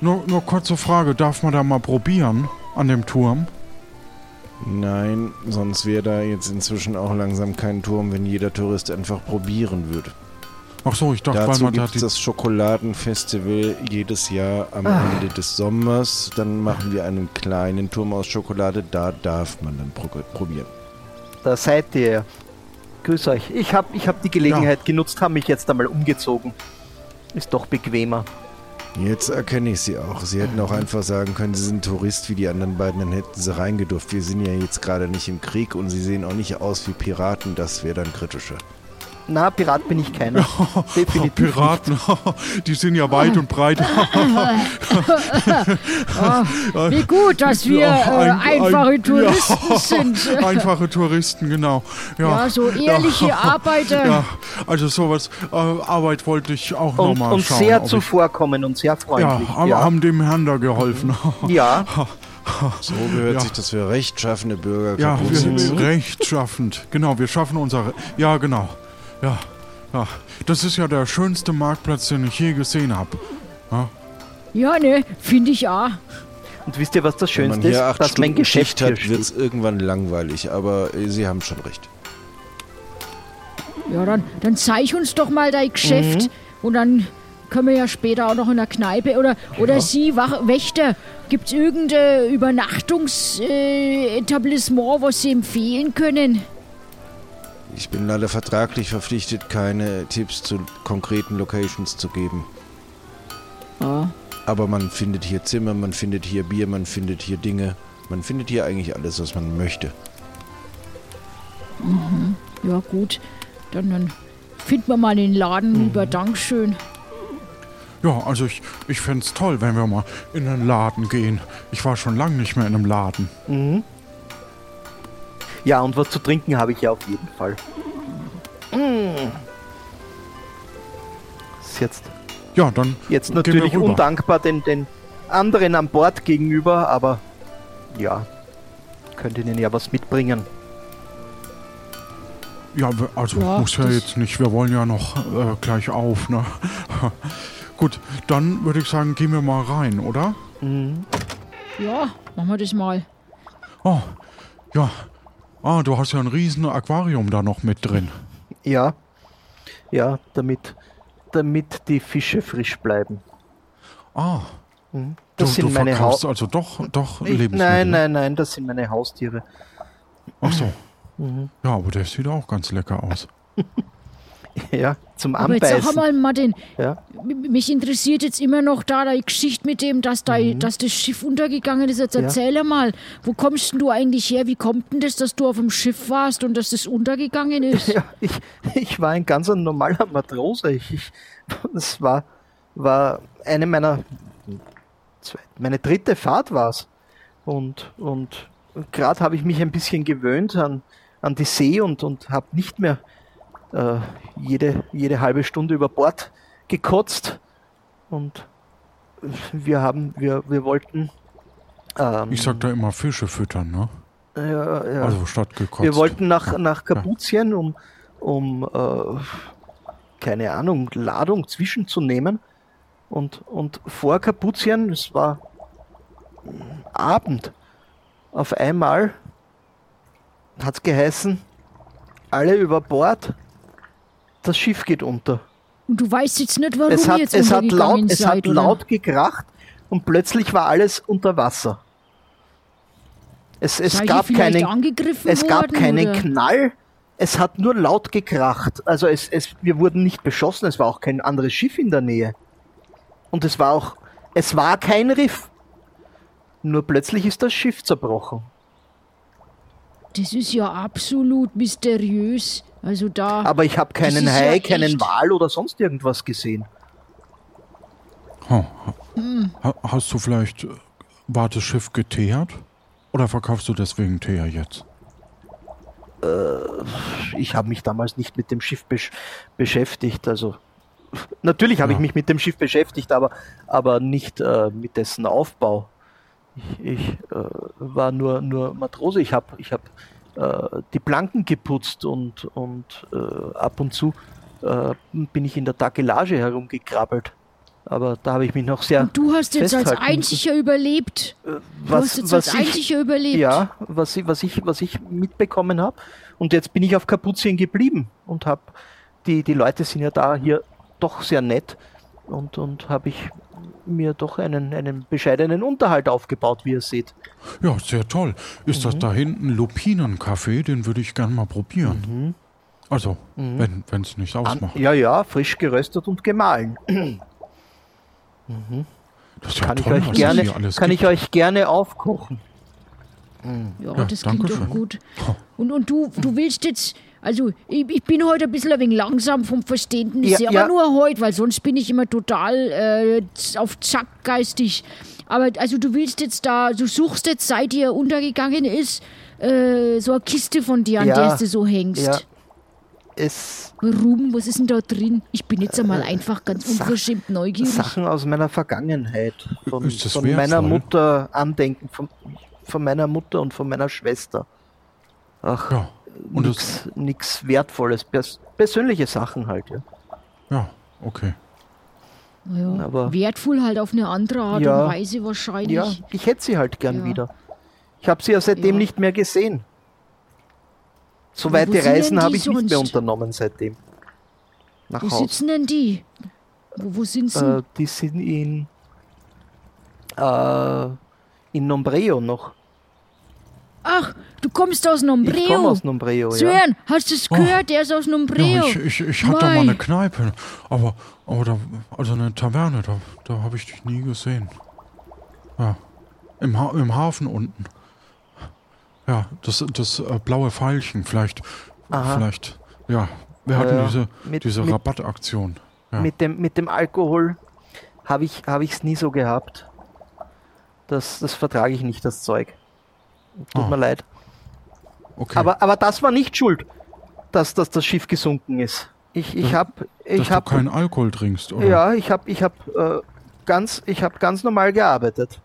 A: nur, nur kurze Frage, darf man da mal probieren an dem Turm?
D: Nein, sonst wäre da jetzt inzwischen auch langsam kein Turm, wenn jeder Tourist einfach probieren würde.
A: Ach so, ich dachte, weil
D: Dazu
A: man da
D: gibt es
A: die.
D: das Schokoladenfestival jedes Jahr am
C: Ah.
D: Ende des Sommers. Dann machen wir einen kleinen Turm aus Schokolade. Da darf man dann pro probieren.
C: Da seid ihr. Grüß euch. Ich habe ich hab die Gelegenheit genutzt, habe mich jetzt einmal umgezogen. Ist doch bequemer.
D: Jetzt erkenne ich sie auch. Sie hätten auch einfach sagen können, sie sind Tourist wie die anderen beiden, dann hätten sie reingedurft. Wir sind ja jetzt gerade nicht im Krieg und sie sehen auch nicht aus wie Piraten. Das wäre dann kritischer.
C: Na, Pirat bin ich keiner. Definitiv.
A: Piraten, die sind ja weit und breit.
B: Wie gut, dass wir
A: Ja,
B: äh,
A: ein-
B: einfache
A: ein-
B: Touristen
A: ja,
B: sind.
A: Einfache Touristen, genau. Ja,
B: Ja, so ehrliche
A: Ja.
B: Arbeiter.
A: Ja, also sowas, äh, Arbeit wollte ich auch
C: Und,
A: nochmal
C: und
A: schauen.
C: sehr
A: ob ich-
C: zuvorkommen und sehr freundlich.
A: haben,
C: ja.
A: haben dem Herrn da geholfen.
C: ja.
D: So gehört
A: Ja.
D: sich das für rechtschaffende Bürger.
A: Ja, wir sind rechtschaffend. Genau, wir schaffen unser. Re ja, genau. Ja, ja. Das ist ja der schönste Marktplatz, den ich je gesehen habe.
B: Ja, ne, finde ich auch.
C: Und wisst ihr, was das
D: Wenn man
C: Schönste ist?
D: hier acht
C: Dass mein
D: Stunden
C: Geschäft
D: Schicht hat, wird es irgendwann langweilig. Aber äh, Sie haben schon recht.
B: Ja, dann, dann zeig uns doch mal dein Geschäft. Und dann können wir ja später auch noch in der Kneipe. Oder, oder Sie, Wach Wächter, gibt es irgendein Übernachtungsetablissement, äh, Etablissement, was Sie empfehlen können?
D: Ich bin leider vertraglich verpflichtet, keine Tipps zu konkreten Locations zu geben.
B: Ja.
D: Aber man findet hier Zimmer, man findet hier Bier, man findet hier Dinge. Man findet hier eigentlich alles, was man möchte.
B: Ja, gut. Dann, dann finden wir mal den Laden rüber. Dankeschön.
A: Ja, also ich, ich fände es toll, wenn wir mal in einen Laden gehen. Ich war schon lange nicht mehr in einem Laden.
C: Mhm. Ja, und was zu trinken habe ich ja auf jeden Fall. Mm. Ist jetzt,
A: Ja, dann
C: jetzt
A: gehen wir
C: natürlich
A: rüber.
C: undankbar den, den anderen an Bord gegenüber, aber ja, könnt ihnen ja was mitbringen.
A: Ja, also
B: Ja,
A: muss ja jetzt nicht. Wir wollen ja noch äh, gleich auf, ne? Gut, dann würde ich sagen, gehen wir mal rein, oder?
C: Mhm.
B: Ja, machen wir das mal.
A: Oh, ja. Ah, du hast ja ein riesen Aquarium da noch mit drin.
C: Ja, ja, damit, damit die Fische frisch bleiben.
A: Ah,
C: Mhm.
A: du,
C: Das
A: du
C: sind meine
A: verkaufst
C: Haus.
A: also doch, doch
C: Ich,
A: Lebensmittel.
C: nein, nein, nein, das sind meine Haustiere.
A: Ach so.
C: Mhm.
A: Ja, aber der sieht auch ganz lecker aus.
C: Ja, zum
B: Aber jetzt sag
C: Anbeißen.
B: mal, Martin,
C: Ja.
B: mich interessiert jetzt immer noch da die Geschichte mit dem, dass, da, dass das Schiff untergegangen ist. Jetzt
C: Mhm. Ja.
B: erzähl mal, wo kommst denn du eigentlich her? Wie kommt denn das, dass du auf dem Schiff warst und dass das untergegangen ist?
C: Ja, ich, ich war ein ganz normaler Matrose. Ich, ich, das war, war eine meiner, meine dritte Fahrt war es. Und, und gerade habe ich mich ein bisschen gewöhnt an, an die See und, und habe nicht mehr äh, jede, jede halbe Stunde über Bord gekotzt. Und wir haben, wir, wir wollten. Ähm,
A: Ich sag da immer Fische füttern, ne?
C: ja, ja.
A: Also statt gekotzt.
C: Wir wollten nach, nach Kapuzien, um, um äh, keine Ahnung, Ladung zwischenzunehmen. Und, und vor Kapuzien, es war mm, Abend, auf einmal hat es geheißen, alle über Bord, das Schiff geht unter.
B: Und du weißt jetzt nicht, warum
C: Es hat,
B: jetzt
C: es hat, laut, es
B: seid,
C: hat
B: oder?
C: laut gekracht und plötzlich war alles unter Wasser. Es, es gab keinen, es gab
B: worden,
C: keinen
B: oder?
C: Knall, es hat nur laut gekracht. Also es, es, wir wurden nicht beschossen, es war auch kein anderes Schiff in der Nähe. Und es war auch, es war kein Riff. Nur plötzlich ist das Schiff zerbrochen.
B: Das ist ja absolut mysteriös. Also da.
C: Aber ich habe keinen
B: ist ja
C: Hai, keinen
B: echt-
C: Wal oder sonst irgendwas gesehen.
A: Ha, ha, hast du vielleicht, äh, war das Schiff geteert? Oder verkaufst du deswegen Teer jetzt?
C: ich habe mich damals nicht mit dem Schiff besch beschäftigt. Also natürlich habe ich
A: Ja.
C: mich mit dem Schiff beschäftigt, aber, aber nicht äh, mit dessen Aufbau. Ich, ich äh, war nur, nur Matrose. Ich habe ich hab, äh, die Planken geputzt und, und äh, ab und zu äh, bin ich in der Takelage herumgekrabbelt. Aber da habe ich mich noch sehr.
B: Und du hast jetzt als einziger überlebt. Du hast jetzt als einziger überlebt.
C: Ja, was, ich- was, ich, was ich mitbekommen habe. Und jetzt bin ich auf Kapuzien geblieben und habe, die, die Leute sind ja da hier doch sehr nett und, und habe ich mir doch einen, einen bescheidenen Unterhalt aufgebaut, wie ihr seht.
A: Ja, sehr toll. Ist
C: Mhm.
A: das da hinten Lupinenkaffee? Den würde ich gerne mal probieren. Also, wenn es nicht
C: Mhm. An,
A: ausmacht.
C: ja, ja, frisch geröstet und gemahlen.
A: Das ist ja
C: Kann ich
A: toll,
C: euch gerne, kann
A: gibt.
C: ich euch gerne aufkochen.
B: Ja,
A: Ja,
B: das klingt doch
A: schön.
B: gut. Und, und du, du willst jetzt, also ich, ich bin heute ein bisschen ein wenig langsam vom Verständnis
C: Ja,
B: her,
C: ja.
B: aber nur heute, weil sonst bin ich immer total äh, auf Zack geistig. Aber also du willst jetzt da, du suchst jetzt, seit dir untergegangen ist, äh, so eine Kiste von dir, an
C: Ja,
B: der du so hängst.
C: Ja. Es
B: Warum? Was ist denn da drin? Ich bin jetzt einmal einfach ganz
C: Äh, Sach-
B: unverschämt neugierig.
C: Sachen aus meiner Vergangenheit. Von,
A: Ist das
C: von meiner
A: wertvoll?
C: Mutter Andenken, von, von meiner Mutter und von meiner Schwester. Ach,
A: Ja,
C: nix Wertvolles. Pers persönliche Sachen halt, ja.
A: ja, okay.
B: ja,
C: aber-
B: wertvoll halt auf eine andere Art
C: Ja.
B: und Weise wahrscheinlich.
C: Ja, ich hätte sie halt gern
B: Ja.
C: wieder. Ich habe sie ja seitdem
B: Ja.
C: nicht mehr gesehen. So
B: Aber
C: weite Reisen habe ich nicht mehr
B: sonst?
C: unternommen seitdem. Nach
B: Wo
C: Hause.
B: sitzen denn die? Wo, wo sind sie?
C: Äh, die sind in, äh, in Nombreo noch.
B: Ach, du kommst aus
C: Ich komme
B: Nombreo.
C: aus Nombreo, ja.
B: Sören, hast du es gehört? Der ist aus Nombreo.
A: Ja, ich, ich, ich hatte
B: Mei.
A: mal eine Kneipe, aber, aber da, also eine Taverne, da, da habe ich dich nie gesehen. Ja, im, ha im Hafen unten. Ja, das, das äh, blaue Pfeilchen, vielleicht,
C: Aha.
A: vielleicht, ja, wir hatten
C: Ja,
A: diese,
C: mit-
A: diese
C: mit-
A: Rabattaktion. Ja.
C: Mit, dem, mit dem Alkohol habe ich es hab nie so gehabt. Das, das vertrage ich nicht, das Zeug. Tut
A: Ah,
C: mir leid.
A: okay.
C: Aber, aber das war nicht schuld, dass, dass das Schiff gesunken ist. Ich, ich habe
A: dass
C: ich
A: du
C: hab,
A: keinen Alkohol trinkst, oder?
C: ja, ich habe ich hab, äh, ganz, ich hab ganz normal gearbeitet.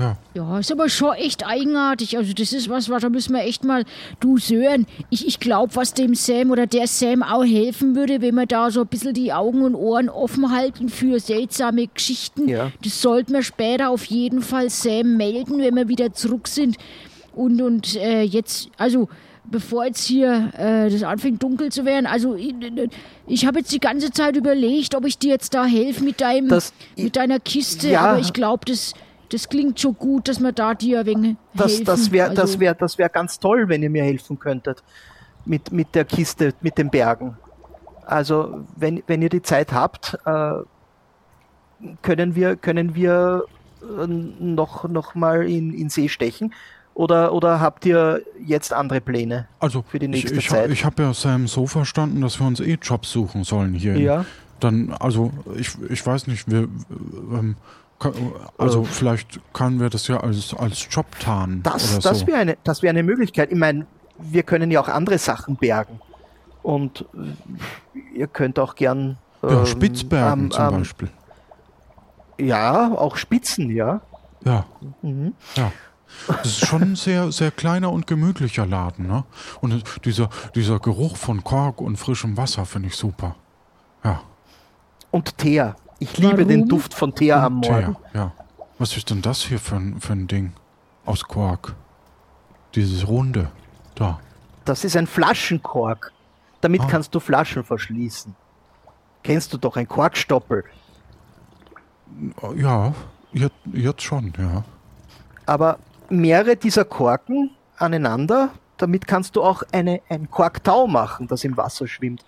A: Ja.
B: Ja, ist aber schon echt eigenartig. Also das ist was, was da müssen wir echt mal, du Sören, ich, ich glaube, was dem Sam oder der Sam auch helfen würde, wenn wir da so ein bisschen die Augen und Ohren offen halten für seltsame Geschichten.
C: Ja.
B: Das sollten wir später auf jeden Fall Sam melden, wenn wir wieder zurück sind. Und, und äh, jetzt, also bevor jetzt hier äh, das anfängt dunkel zu werden, also ich, ich habe jetzt die ganze Zeit überlegt, ob ich dir jetzt da helfe mit deinem,
C: Das-
B: mit deiner Kiste,
C: Ja.
B: aber ich glaube, das, das klingt schon gut, dass wir da dir ein wenig
C: Das,
B: helfen.
C: das wäre das
B: Also,
C: wär, das wär ganz toll, wenn ihr mir helfen könntet. Mit, mit der Kiste, mit den Bergen. Also, wenn, wenn ihr die Zeit habt, äh, können wir, können wir äh, noch, noch mal in, in See stechen? Oder, oder habt ihr jetzt andere Pläne?
A: Also,
C: für die nächste
A: ich, ich,
C: Zeit.
A: Ich habe ja Sam so verstanden, dass wir uns eh Jobs suchen sollen hier. in-
C: Ja.
A: Dann, also, ich, ich weiß nicht, wir, ähm, also
C: Äh.
A: vielleicht können wir das ja als, als Job tarnen.
C: Das,
A: oder
C: das
A: so.
C: wäre eine, das wär eine Möglichkeit. Ich meine, wir können ja auch andere Sachen bergen. Und äh, ihr könnt auch gern.
A: Ja,
C: ähm,
A: Spitzbergen
C: am-
A: zum
C: am-
A: Beispiel.
C: Ja, auch Spitzen, ja.
A: Ja.
C: Mhm.
A: Ja. Das ist schon ein sehr, sehr kleiner und gemütlicher Laden, ne? Und es- dieser, dieser Geruch von Kork und frischem Wasser finde ich super. Ja.
C: Und Teer. Ich liebe den
B: Warum?
C: Duft von Teer am Morgen.
A: Teer, ja. Was ist denn das hier für ein, für ein Ding? Aus Quark. Dieses Runde. Da.
C: Das ist ein Flaschenkork. Damit
A: Ah.
C: kannst du Flaschen verschließen. Kennst du doch ein Korkstoppel.
A: Ja, jetzt, jetzt schon, ja.
C: Aber mehrere dieser Korken aneinander, damit kannst du auch eine, ein Korktau machen, das im Wasser schwimmt.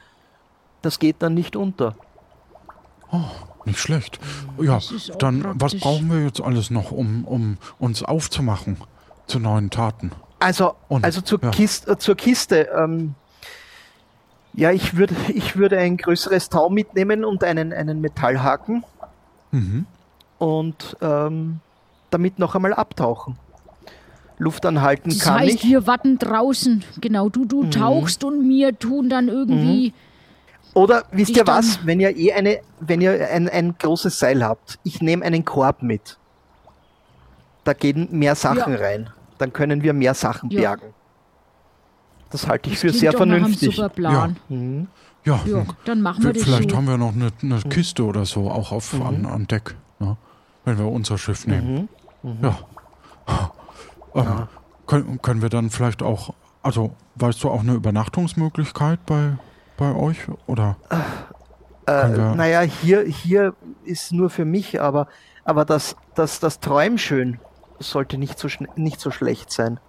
C: Das geht dann nicht unter.
A: Nicht schlecht. Ja, dann, was
B: praktisch.
A: brauchen wir jetzt alles noch, um, um uns aufzumachen zu neuen Taten?
C: Also,
A: Und-
C: also zur,
A: ja.
C: Kiste, äh, zur Kiste. Ähm, ja, ich würde ich würde ein größeres Tau mitnehmen und einen, einen Metallhaken
A: Mhm.
C: und ähm, damit noch einmal abtauchen. Luft anhalten
B: Das
C: kann
B: heißt,
C: ich.
B: wir warten draußen. Genau, du,
C: Mhm.
B: du tauchst und wir tun dann irgendwie.
C: Oder wisst
B: Ich
C: ihr was, wenn ihr eh eine, wenn ihr ein, ein großes Seil habt, ich nehme einen Korb mit. Da gehen mehr Sachen
B: Ja.
C: rein. Dann können wir mehr Sachen
B: Ja.
C: bergen. Das halte ich
B: Das
C: für sehr vernünftig.
B: super Plan.
C: Mhm.
A: Ja,
B: Ja, dann machen wir das
A: vielleicht
B: so.
A: haben wir noch eine, eine Kiste oder so auch auf, an, an Deck, ne? wenn wir unser Schiff nehmen. Ja. Ähm, können, können wir dann vielleicht auch, also weißt du auch eine Übernachtungsmöglichkeit bei, bei euch? Oder?
C: Äh, naja, hier, hier ist nur für mich, aber, aber das, das, das Träumschön sollte nicht so, nicht so schlecht sein.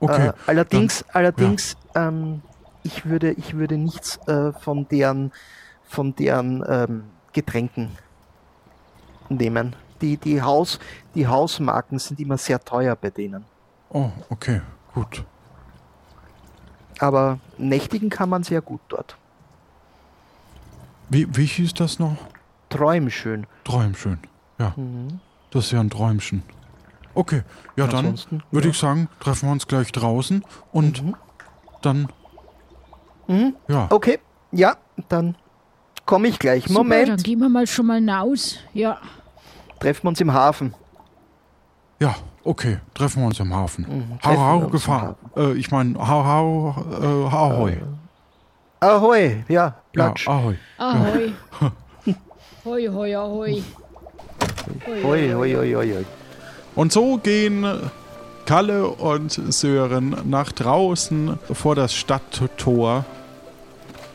A: Okay.
C: Äh, allerdings, allerdings, ähm, ich würde, ich würde nichts äh, von deren, von deren ähm, Getränken nehmen. Die, die, Haus, die Hausmarken sind immer sehr teuer bei denen.
A: oh, okay, gut.
C: Aber nächtigen kann man sehr gut dort.
A: Wie, wie hieß das noch?
C: Träumschön.
A: Träumchen. Ja,
C: Mhm.
A: das ist ja ein Träumchen. Okay, ja dann würde
C: ja.
A: ich sagen, treffen wir uns gleich draußen und
C: Mhm.
A: dann,
C: Mhm.
A: ja,
C: Okay, ja, dann komme ich gleich.
B: Super, dann
C: Moment,
B: gehen wir mal schon mal hinaus. Ja.
C: treffen wir uns im Hafen.
A: ja, okay, treffen wir uns im Hafen.
C: Mhm,
A: Hau, hau,
C: uns im
A: Gefahr. Äh, ich meine, hau, hau, äh, ahoi.
C: Ahoi, ja,
A: Ja,
C: Platsch.
A: ahoi.
B: Ahoi. hoi, hoi, ahoi.
C: Hoi, hoi, hoi, hoi, hoi.
A: Und so gehen Kalle und Sören nach draußen vor das Stadttor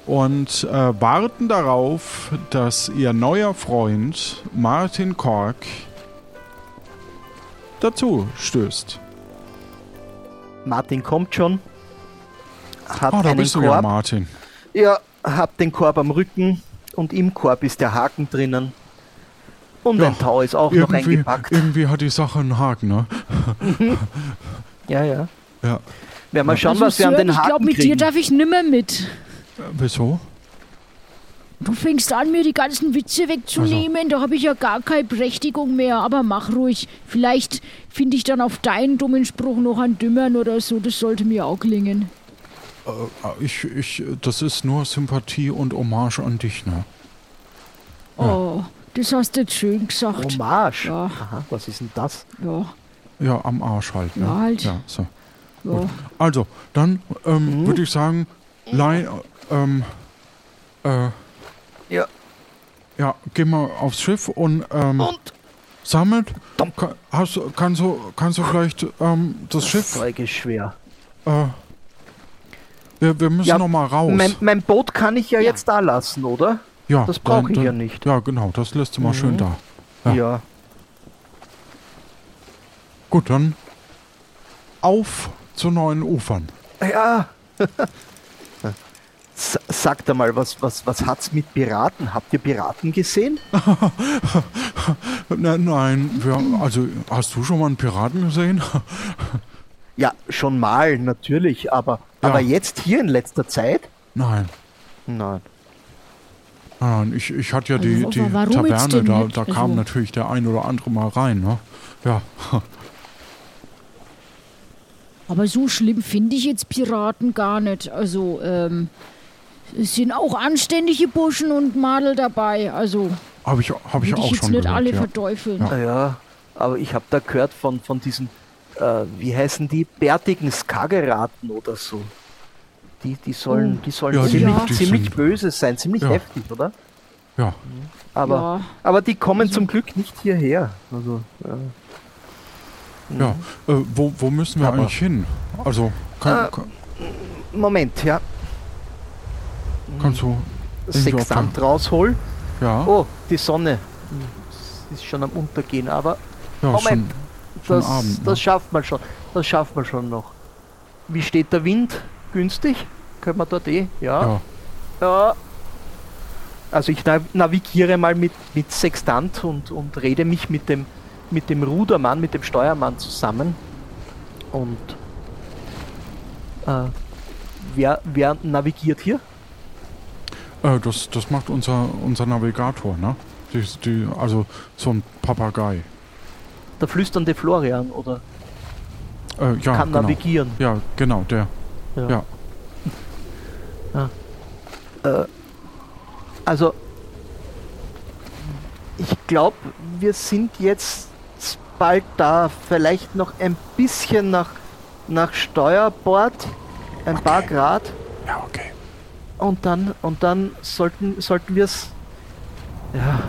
A: und äh, warten darauf, dass ihr neuer Freund Martin Kork dazu stößt.
C: Martin kommt schon. Hat
A: Ah, da
C: einen
A: bist du ja,
C: Korb.
A: Martin.
C: Ja, hab den Korb am Rücken und im Korb ist der Haken drinnen. Und
A: Ja,
C: ein Tau ist auch noch eingepackt.
A: irgendwie hat die Sache einen Haken, ne?
C: Ja, ja.
A: Ja.
C: Werden wir schauen,
B: Also,
C: was wir an den
B: ich
C: Haken
B: glaube, mit dir
C: kriegen.
B: darf ich nimmer mit.
A: Äh, wieso?
B: Du fängst an, mir die ganzen Witze wegzunehmen. Da habe ich ja gar keine Berechtigung mehr. Aber mach ruhig. Vielleicht finde ich dann auf deinen dummen Spruch noch einen Dümmern oder so. Das sollte mir auch gelingen.
A: Äh, ich, ich, das ist nur Sympathie und Hommage an dich, ne?
B: Oh, das hast du jetzt schön gesagt.
C: Hommage.
B: Ja.
C: Aha, was ist denn das?
B: Ja,
A: Ja, am Arsch halt, ne?
B: Ja, halt.
A: Ja, so.
B: ja.
A: Also, dann ähm,
C: Mhm.
A: würde ich sagen, Lei, ähm, äh,
C: Ja.
A: ja, geh mal aufs Schiff und, ähm,
C: Und?
A: sammelt.
C: Dumm.
A: Ka- Hast, kannst, du, kannst du vielleicht ähm, das Schiff,
C: Zeug ist schwer.
A: äh, wir, wir müssen
C: Ja,
A: noch mal raus.
C: Mein, mein Boot kann ich ja, jetzt da lassen, oder?
A: ja,
C: das brauche ich
A: dann-
C: ja nicht.
A: Ja, genau, das lässt du mal schön
C: Mhm.
A: da. Ja.
C: Ja.
A: Gut, dann auf zu neuen Ufern.
C: Ja. Sagt einmal, was, was, was hat's mit Piraten? Habt ihr Piraten gesehen?
A: Nein, nein, wir, also hast du schon mal einen Piraten gesehen?
C: Ja, schon mal, natürlich, aber,
A: Ja.
C: aber jetzt hier in letzter Zeit?
A: Nein.
C: Nein.
A: Nein, ich, ich hatte ja
B: Also,
A: die,
B: wa-
A: die Taverne, da, da kam
B: Also-
A: natürlich der ein oder andere mal rein, ne? Ja.
B: Aber so schlimm finde ich jetzt Piraten gar nicht. Also, ähm, es sind auch anständige Burschen und Madel dabei. Also,
A: Habe ich, hab ich
B: würde
A: auch
B: ich jetzt
A: schon
B: nicht
A: gehört,
B: alle
A: ja.
B: verteufeln.
A: Ja.
C: Ah Ja, aber ich habe da gehört von, von diesen, äh, wie heißen die, bärtigen Skageraten oder so. Die, die sollen, die sollen
A: Ja, die
C: ziemlich,
A: giftig
C: ziemlich böse sein, ziemlich
A: Ja.
C: heftig, oder?
A: Ja.
C: Aber,
B: Ja.
C: aber die kommen zum Glück nicht hierher. Also, ja.
A: Ja, äh, wo, wo müssen wir
C: Aber-
A: eigentlich hin? Also, kann,
C: Äh,
A: kann,
C: Moment, ja.
A: Kannst du.
C: Sextant raushol.
A: Ja,
C: Oh, die Sonne. Ist schon am Untergehen, aber
A: ja
C: Moment.
A: schon. schon
C: das,
A: Abend, ne?
C: das schafft man schon. Das schafft man schon noch. Wie steht der Wind? Günstig? Können wir dort eh? Ja.
A: Ja.
C: Ja. Also ich nav navigiere mal mit, mit Sextant und, und rede mich mit dem, mit dem Rudermann, mit dem Steuermann zusammen. Und äh, wer, wer navigiert hier?
A: Äh, das, das macht unser, unser Navigator, ne? Die, die, also so ein Papagei.
C: Der flüsternde Florian oder
A: Äh, ja,
C: kann
A: genau.
C: navigieren.
A: Ja, genau, der.
C: Ja.
A: Ja.
C: Also, ich glaube, wir sind jetzt bald da. Vielleicht noch ein bisschen nach, nach Steuerbord. Ein paar Grad.
A: Ja, okay.
C: Und dann, und dann sollten, sollten wir es. Ja.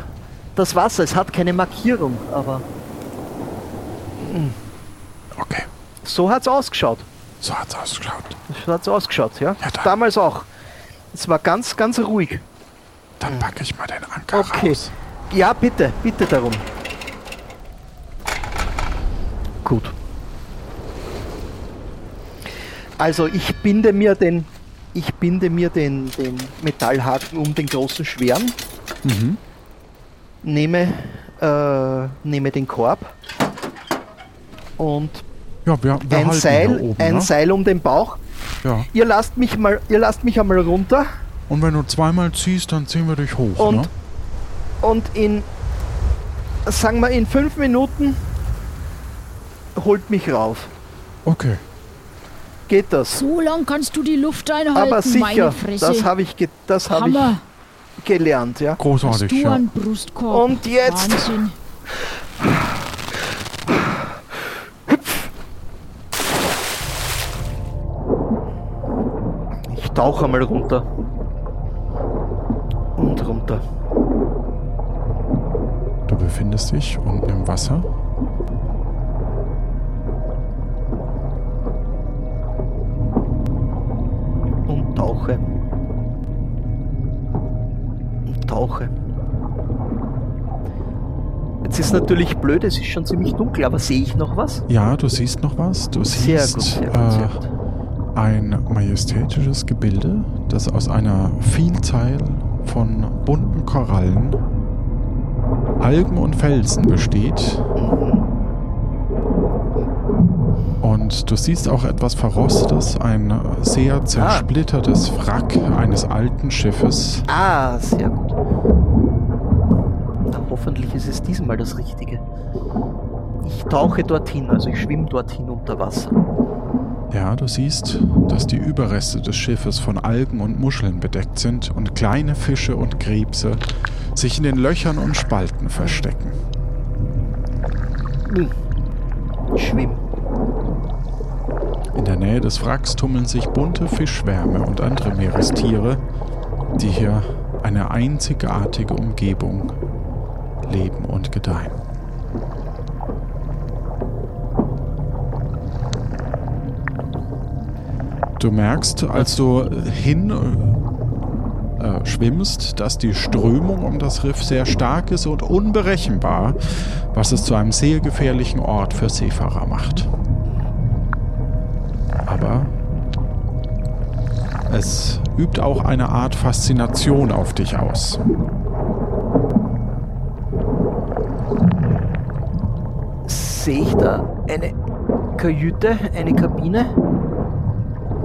C: Das Wasser, es hat keine Markierung, aber
A: Okay,
C: so hat's ausgeschaut.
A: so hat's ausgeschaut.
C: So hat's ausgeschaut, ja.
A: Ja.
C: Damals auch. Es war ganz, ganz ruhig.
A: Dann packe ich mal den Anker
C: Okay.
A: raus.
C: Ja, bitte, bitte darum. Gut. Also ich binde mir den, ich binde mir den, den Metallhaken um den großen Schweren. Nehme, äh, nehme den Korb und
A: Ja, wir, wir
C: ein Seil,
A: oben,
C: ein
A: ne?
C: Seil um den Bauch.
A: Ja.
C: Ihr lasst mich mal, ihr lasst mich einmal runter
A: Und wenn du zweimal ziehst, dann ziehen wir dich hoch,
C: Und-
A: ne?
C: und in, sagen wir, in fünf Minuten holt mich rauf.
A: Okay.
C: Geht das?
B: So lang kannst du die Luft einhalten,
C: Aber sicher,
B: meine Fresse.
C: das habe ich, ge das hab ich gelernt, ja.
B: Hast
A: Großartig,
B: du
A: ja.
B: einen Brustkorb.
C: Und jetzt-
B: Wahnsinn.
C: Ich tauche einmal runter. Und runter.
A: Du befindest dich unten im Wasser.
C: Tauche. Jetzt ist natürlich blöd, es ist schon ziemlich dunkel, aber sehe ich noch was?
A: Ja, du siehst noch was. Du
C: Sehr
A: siehst
C: gut, sehr gut, sehr
A: äh,
C: gut.
A: ein majestätisches Gebilde, das aus einer Vielzahl von bunten Korallen, Algen und Felsen besteht. Und du siehst auch etwas Verrostetes, ein sehr zersplittertes Wrack eines alten Schiffes.
C: Ah, sehr gut. Hoffentlich ist es diesmal das Richtige. Ich tauche dorthin, also ich schwimme dorthin unter Wasser.
A: Ja, du siehst, dass die Überreste des Schiffes von Algen und Muscheln bedeckt sind und kleine Fische und Krebse sich in den Löchern und Spalten verstecken.
C: Ich schwimme.
A: In der Nähe des Wracks tummeln sich bunte Fischschwärme und andere Meerestiere, die hier eine einzigartige Umgebung leben und gedeihen. Du merkst, als du hin äh, schwimmst, dass die Strömung um das Riff sehr stark ist und unberechenbar, was es zu einem sehr gefährlichen Ort für Seefahrer macht. Aber es übt auch eine Art Faszination auf dich aus.
C: Sehe ich da eine Kajüte, eine Kabine,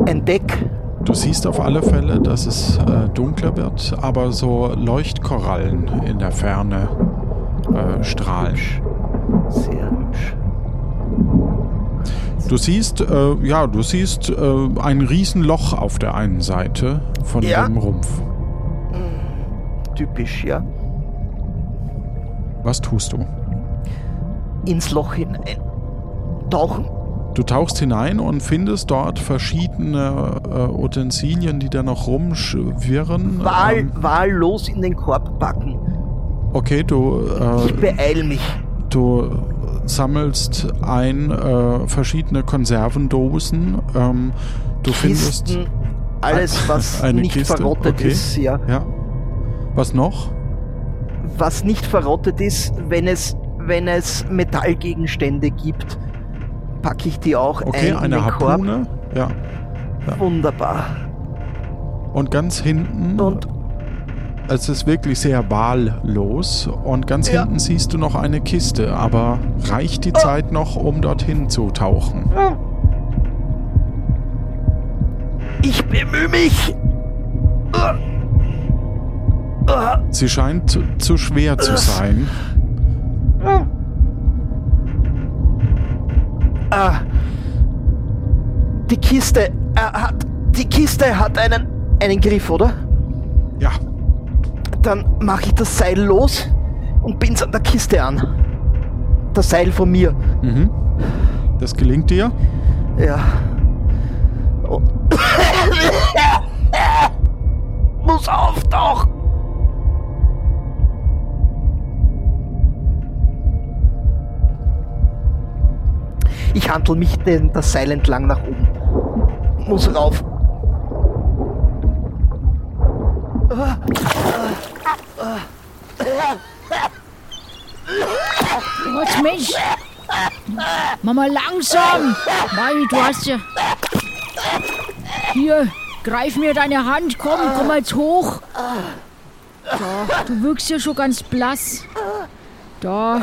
C: ein Deck?
A: Du siehst auf alle Fälle, dass es äh, dunkler wird, aber so Leuchtkorallen in der Ferne äh, strahlen.
C: Sehr hübsch.
A: Du siehst, äh, ja, du siehst äh, ein Riesenloch auf der einen Seite von
C: Ja.
A: dem Rumpf.
C: Typisch, ja.
A: Was tust du?
C: Ins Loch hinein. Tauchen.
A: Du tauchst hinein und findest dort verschiedene äh, Utensilien, die da noch rumschwirren.
C: Wahl,
A: Ähm,
C: wahllos in den Korb packen.
A: okay, du,
C: Ich
A: äh,
C: beeil mich.
A: du sammelst ein äh, verschiedene Konservendosen. Ähm, du findest
C: Kisten, alles, was nicht
A: Kiste,
C: verrottet
A: okay.
C: ist, ja.
A: ja. Was noch?
C: Was nicht verrottet ist, wenn es, wenn es Metallgegenstände gibt, packe ich die auch
A: Okay,
C: ein in
A: eine
C: den Korb.
A: Harpune. Ja.
C: Wunderbar.
A: Und ganz hinten,
C: Und
A: es ist wirklich sehr wahllos. Und ganz
C: Ja.
A: hinten siehst du noch eine Kiste, aber reicht die Zeit noch, um dorthin zu tauchen?
C: ich bemühe mich.
A: Sie scheint zu, zu schwer zu sein.
C: Ah. Die Kiste er hat die Kiste hat einen einen Griff, oder?
A: Ja,
C: Dann mache ich das Seil los und bin's an der Kiste an. Das Seil von mir.
A: mhm. das gelingt dir.
C: Ja. Und Handel mich den, das Seil entlang nach oben. Muss rauf.
B: Gott, Mensch. Mach mal langsam. Mai, du hast ja... Hier, greif mir deine Hand. Komm, komm mal jetzt hoch. Da, du wirkst ja schon ganz blass. Da.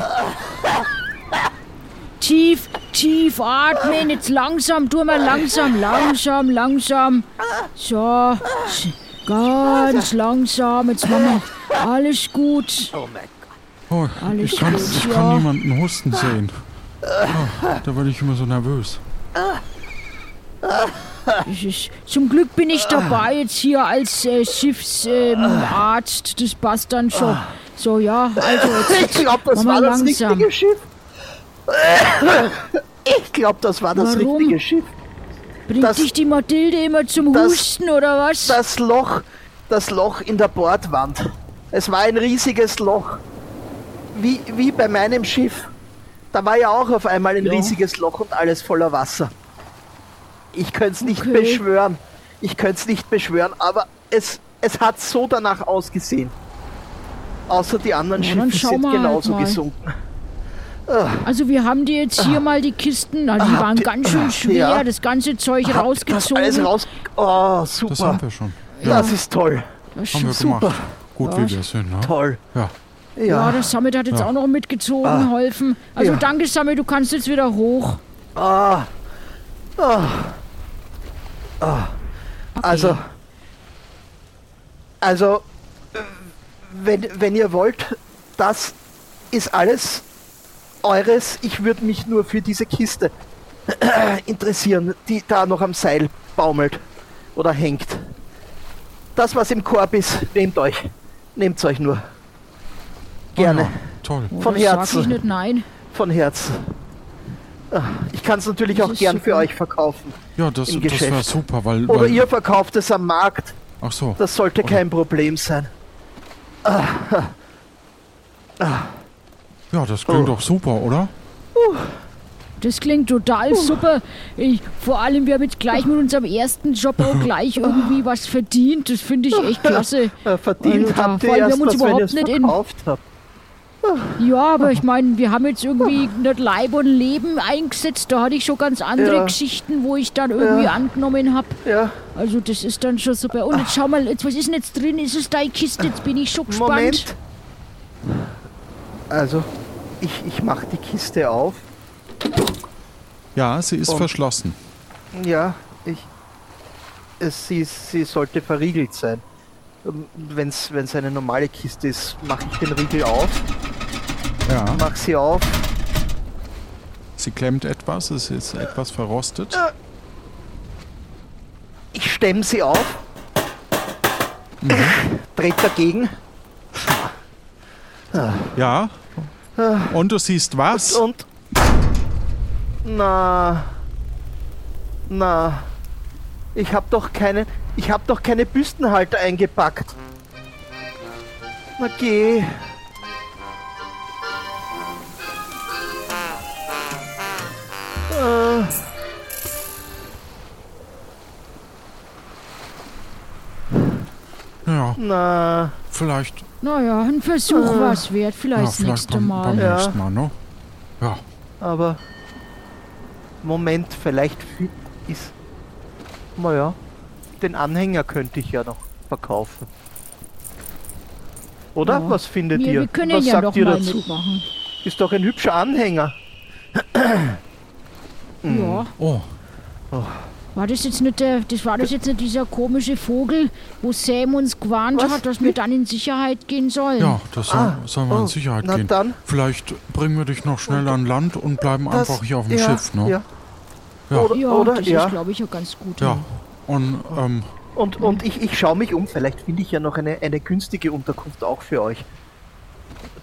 B: Tief, tief atmen. Jetzt langsam. Tu mal langsam, langsam, langsam. So. Ganz langsam. Jetzt machen wir alles gut.
A: Oh,
B: Alles
A: ich kann,
B: gut,
A: ich
B: ja.
A: kann niemanden husten sehen. Oh, da werde ich immer so nervös.
B: Ist, zum Glück bin ich dabei jetzt hier als äh, Schiffsarzt. Ähm, das passt dann schon. So, ja, also
C: Ich
B: jetzt.
C: glaube, das war
B: mal
C: das
B: langsam.
C: richtige Schiff. Ich glaube, das war das
B: Warum?
C: richtige Schiff.
B: Bringt
C: das-
B: dich die Mathilde immer zum
C: das-
B: Husten oder was?
C: Das Loch, das Loch in der Bordwand. Es war ein riesiges Loch. Wie, wie bei meinem Schiff. Da war ja auch auf einmal ein
B: Ja.
C: riesiges Loch und alles voller Wasser. Ich könnte es nicht
B: Okay.
C: beschwören. Ich könnte es nicht beschwören, aber es, es hat so danach ausgesehen. Außer die anderen
B: Ja,
C: Schiffe sind
B: halt
C: genauso
B: mal.
C: gesunken.
B: Also wir haben dir jetzt hier mal die Kisten, na, die
C: Ah,
B: waren
C: die-
B: ganz schön
C: ah,
B: schwer,
C: ja.
B: das ganze Zeug
C: Habt das
B: rausgezogen.
C: alles raus. Oh,
A: Das haben
C: super.
A: wir schon.
C: Das ist toll.
B: Das
A: Haben wir
B: ist
A: gemacht.
C: super.
A: Gut, wie wir sind, ne?
C: Toll.
A: Ja.
B: Ja,
C: Ja.
B: der Summit hat jetzt
A: Ja.
B: auch noch mitgezogen,
C: Ah.
B: geholfen. Also
C: Ja.
B: danke, Summit, du kannst jetzt wieder hoch.
C: Ah. Ah. Ah. Also. Also. äh, Wenn, wenn ihr wollt, das ist alles eures. Ich würde mich nur für diese Kiste interessieren, die da noch am Seil baumelt oder hängt. Das, was im Korb ist, nehmt euch. Nehmt's euch nur. Gerne.
A: Oh ja, toll.
B: Oh,
C: Von
B: Sag
C: Herzen.
B: ich nicht nein.
C: Von Herzen. Ah, Ich kann es natürlich
B: Das
C: auch gern für
B: super.
C: euch verkaufen.
A: Ja, das, das wäre super, weil.
C: Oder
A: weil
C: ihr verkauft es am Markt.
A: ach so.
C: Das sollte kein Problem sein.
A: Ja, das klingt
C: Oh.
A: doch super, oder?
B: Das klingt total super. Ich, vor allem, wir haben jetzt gleich mit unserem ersten Job auch gleich irgendwie was verdient. Das finde ich echt klasse.
C: Äh, verdient
B: Also
C: habt
B: vor
C: ihr
B: allem, wir
C: erst
B: haben uns überhaupt nicht in-
C: habt.
B: Ja, aber ich meine, wir haben jetzt irgendwie nicht Leib und Leben eingesetzt. Da hatte ich schon ganz andere
C: Ja.
B: Geschichten, wo ich dann irgendwie
C: Ja.
B: angenommen habe.
C: Ja,
B: Also das ist dann schon super. Und jetzt schau mal, jetzt, was ist denn jetzt drin? Ist es deine Kiste? Jetzt bin ich schon gespannt.
C: Moment. Also, ich, ich mach die Kiste auf.
A: Ja, sie ist
C: Und-
A: verschlossen.
C: Ja, ich. Es, sie, sie sollte verriegelt sein. Wenn es eine normale Kiste ist, mache ich den Riegel auf,
A: Ja.
C: mach sie auf.
A: Sie klemmt etwas, es ist etwas verrostet.
C: Ich stemme sie auf. Dreht dagegen.
A: Ja. Und du siehst was?
C: Und. Na. Na. Ich hab doch keine. Ich hab doch keine Büstenhalter eingepackt. Na geh. Äh.
A: Ja,
C: Na.
A: vielleicht.
B: Naja, ein Versuch war es wert. Vielleicht
A: Ja,
B: das
A: vielleicht
B: nächste
A: beim,
B: Mal.
A: beim
C: Ja.
A: nächsten Mal, ne? Ja.
C: Aber. Moment, vielleicht ist. Naja, den Anhänger könnte ich ja noch verkaufen. Oder?
B: Ja.
C: Was findet
B: Wir,
C: ihr?
B: wir können
C: Was
B: ja
C: sagt
B: doch
C: ihr
B: mal
C: dazu?
B: mitmachen.
C: Ist doch ein hübscher Anhänger.
B: Ja.
A: Oh,
B: War das jetzt nicht der, das war das jetzt nicht dieser komische Vogel, wo Sam uns gewarnt
C: Was?
B: hat, dass wir dann in Sicherheit gehen sollen?
A: ja, das soll,
C: Ah,
A: soll mal
C: oh,
A: in Sicherheit
C: na
A: gehen.
C: dann.
A: Vielleicht bringen wir dich noch schnell an Land und bleiben
C: Das-
A: einfach hier auf dem
C: ja,
A: Schiff, ne?
C: Ja.
A: Ja.
C: Oder,
B: Ja,
C: oder?
B: das
C: ja.
B: ist, glaube ich, ja ganz gut.
A: Ja. Und, ähm,
C: Und, und ich, ich schaue mich um, vielleicht finde ich ja noch eine, eine günstige Unterkunft auch für euch.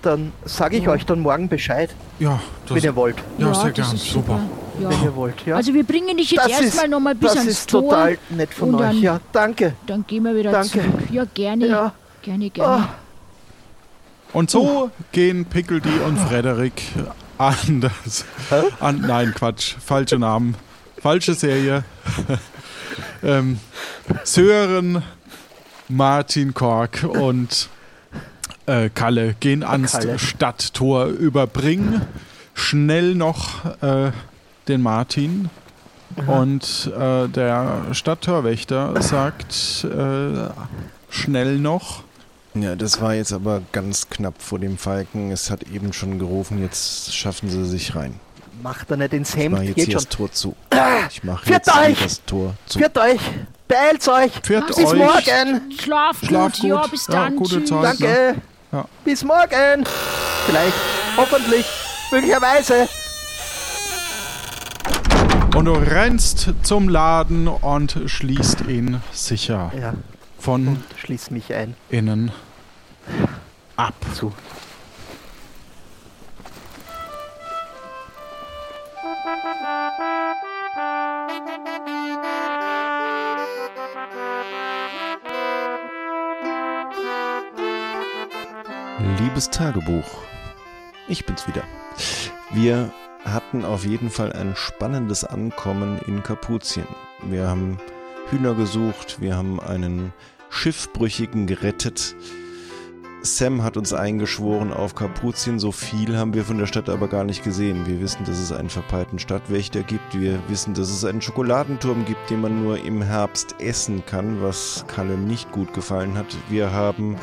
C: Dann sage ich euch dann morgen Bescheid,
A: ja, das,
C: wenn ihr wollt.
A: ja, sehr
B: das
A: gern,
B: ist
A: super.
B: Ja.
C: wenn ihr wollt. Ja.
B: Also wir bringen dich jetzt
C: das
B: erstmal
C: ist,
B: noch mal bis
C: das
B: ans
C: ist
B: Tor.
C: total nett von euch.
B: dann-
C: Ja, danke.
B: Dann gehen wir wieder
C: Danke.
B: zurück. Ja, gerne.
C: Ja.
B: Gerne, gerne.
C: Ah.
A: Und so gehen Pickledy und Frederik an das. An, nein, Quatsch. Falsche Namen. Falsche Serie. ähm, Sören, Martin Kork und äh, Kalle gehen ans
C: Kalle.
A: Stadttor, überbringen schnell noch äh, den Martin. Und äh, der Stadttorwächter sagt äh, schnell noch.
D: Ja, das war jetzt aber ganz knapp vor dem Falken. Es hat eben schon gerufen, jetzt schaffen sie sich rein.
C: Macht er nicht ins
D: Ich
C: Hemd.
D: mache jetzt
C: Geht
D: hier
C: schon.
D: das Tor zu. Ich mache jetzt hier
C: euch!
D: das Tor zu.
C: Führt euch. Beeilt euch.
A: Führt
C: Bis
A: euch.
C: morgen.
B: Schlaf,
A: Schlaf
B: gut.
A: gut.
B: Ja, bis
A: Ja,
B: dann.
A: gute
B: Tschüss.
A: Zeit.
C: Danke.
A: Ja.
C: Bis morgen. Vielleicht. Hoffentlich. Möglicherweise.
A: Und du rennst zum Laden und schließt ihn sicher
C: Ja.
A: von
C: Und schließ mich ein.
A: innen ab.
C: Zu.
D: Liebes Tagebuch, ich bin's wieder. Wir hatten auf jeden Fall ein spannendes Ankommen in Kapuzien. Wir haben Hühner gesucht, wir haben einen Schiffbrüchigen gerettet. Sam hat uns eingeschworen auf Kapuzien. So viel haben wir von der Stadt aber gar nicht gesehen. Wir wissen, dass es einen verpeilten Stadtwächter gibt. Wir wissen, dass es einen Schokoladenturm gibt, den man nur im Herbst essen kann, was Kalle nicht gut gefallen hat. Wir haben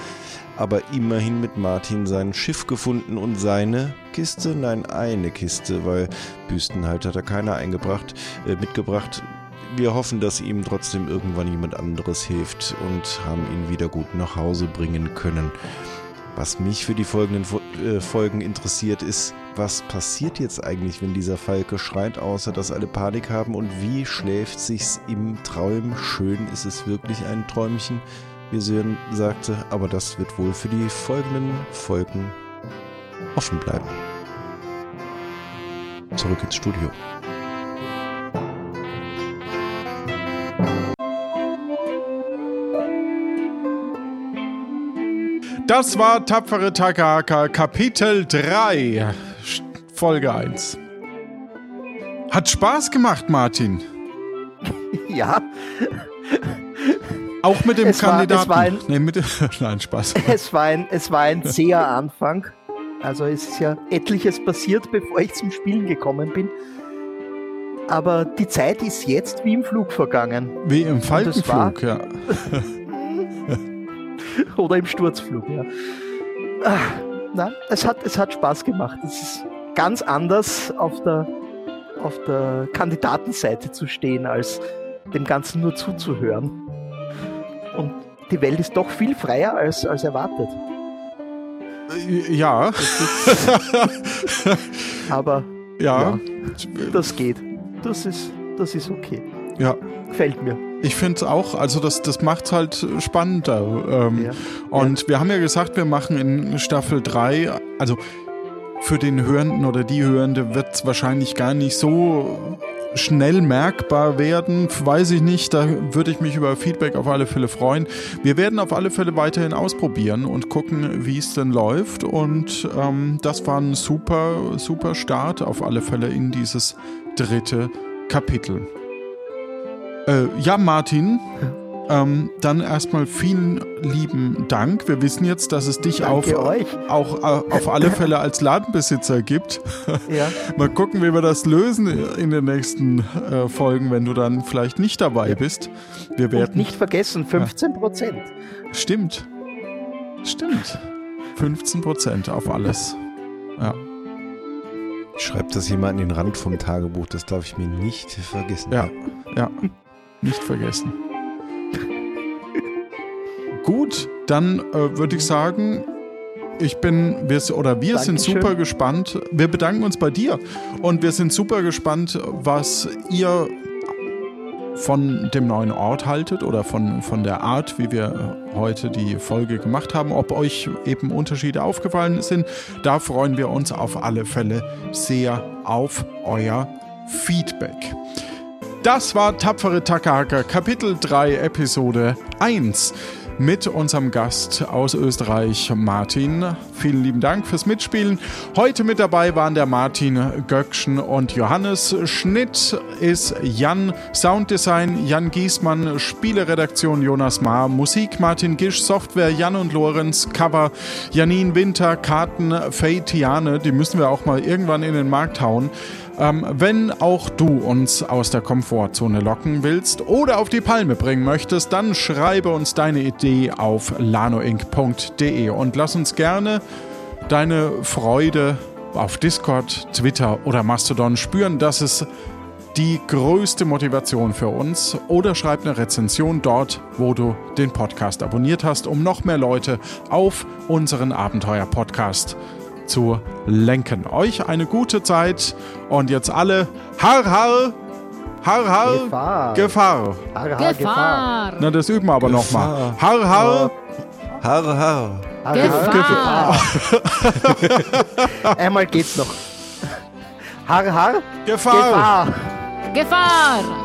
D: aber immerhin mit Martin sein Schiff gefunden und seine Kiste, nein, eine Kiste, weil Büsten halt hat er keiner eingebracht, äh, mitgebracht. Wir hoffen, dass ihm trotzdem irgendwann jemand anderes hilft und haben ihn wieder gut nach Hause bringen können. Was mich für die folgenden Fo äh, Folgen interessiert, ist, was passiert jetzt eigentlich, wenn dieser Falke schreit, außer dass alle Panik haben und wie schläft sich's im Traum? Schön ist es wirklich ein Träumchen, wie Sören sagte, aber das wird wohl für die folgenden Folgen offen bleiben. Zurück ins Studio.
A: Das war Tapfere Takahaka Kapitel 3, Sch- Folge 1. Hat Spaß gemacht, Martin.
C: Ja.
A: Auch mit dem
C: Es war-
A: Kandidaten.
C: es war ein-
A: nee, mit, nein, Spaß.
C: Es war ein, es war ein zäher Anfang. Also es ist ja etliches passiert, bevor ich zum Spielen gekommen bin. Aber die Zeit ist jetzt wie im Flug vergangen.
A: Wie im
C: das war-
A: Falkenflug, ja.
C: Oder im Sturzflug, ja. Ah, Nein, es hat, es hat Spaß gemacht. Es ist ganz anders auf der, auf der Kandidatenseite zu stehen, als dem Ganzen nur zuzuhören. Und die Welt ist doch viel freier als, als erwartet.
A: Ja,
C: Aber
A: ja,
C: das geht. Das ist, das ist okay.
A: ja.
C: Gefällt mir.
A: Ich finde es auch, also das, das macht es halt spannender. Ähm,
C: Ja.
A: Und wir haben ja gesagt, wir machen in Staffel 3, also für den Hörenden oder die Hörende wird es wahrscheinlich gar nicht so schnell merkbar werden, weiß ich nicht. Da würde ich mich über Feedback auf alle Fälle freuen. Wir werden auf alle Fälle weiterhin ausprobieren und gucken, wie es denn läuft. Und ähm, das war ein super, super Start auf alle Fälle in dieses dritte Kapitel. Äh, ja, Martin, ähm, dann erstmal vielen lieben Dank. Wir wissen jetzt, dass es dich auf,
C: euch.
A: auch äh, auf alle Fälle als Ladenbesitzer gibt.
C: Ja.
A: Mal gucken, wie wir das lösen in den nächsten äh, Folgen, wenn du dann vielleicht nicht dabei bist. Wir
C: Und
A: werden.
C: nicht vergessen, 15 Prozent.
A: Stimmt. Stimmt. 15 Prozent auf alles. Ja.
D: Schreibt das jemand an den Rand vom Tagebuch, das darf ich mir nicht vergessen.
A: Ja, ja. Nicht vergessen. Dann äh, würde ich sagen, ich bin, wir, oder wir sind
C: Dankeschön.
A: super gespannt. Wir bedanken uns bei dir und wir sind super gespannt, was ihr von dem neuen Ort haltet oder von, von der Art, wie wir äh, heute die Folge gemacht haben, ob euch eben Unterschiede aufgefallen sind. Da freuen wir uns auf alle Fälle sehr auf euer Feedback. Das war Tapfere Takahaka, Kapitel 3, Episode 1 mit unserem Gast aus Österreich, Martin. Vielen lieben Dank fürs Mitspielen. Heute mit dabei waren der Martin Göckchen und Johannes. Schnitt ist Jan, Sounddesign Jan Giesmann, Spieleredaktion Jonas Maar, Musik Martin Gisch, Software Jan und Lorenz, Cover Janine Winter, Karten Faye Tiane, die müssen wir auch mal irgendwann in den Markt hauen. Ähm, wenn auch du uns aus der Komfortzone locken willst oder auf die Palme bringen möchtest, dann schreibe uns deine Idee auf lanoinc.de und lass uns gerne deine Freude auf Discord, Twitter oder Mastodon spüren. Das ist die größte Motivation für uns. Oder schreib eine Rezension dort, wo du den Podcast abonniert hast, um noch mehr Leute auf unseren Abenteuer-Podcast zu lenken. Euch eine gute Zeit und jetzt alle Har Har Har Har
C: Gefahr.
A: Gefahr.
C: Har, har, Gefahr.
A: Na, das üben wir aber nochmal. Har
D: Har Har,
C: har.
B: Gefahr.
C: har. Einmal geht's noch. Har, har.
A: Gefahr.
C: Gefahr.
B: Gefahr!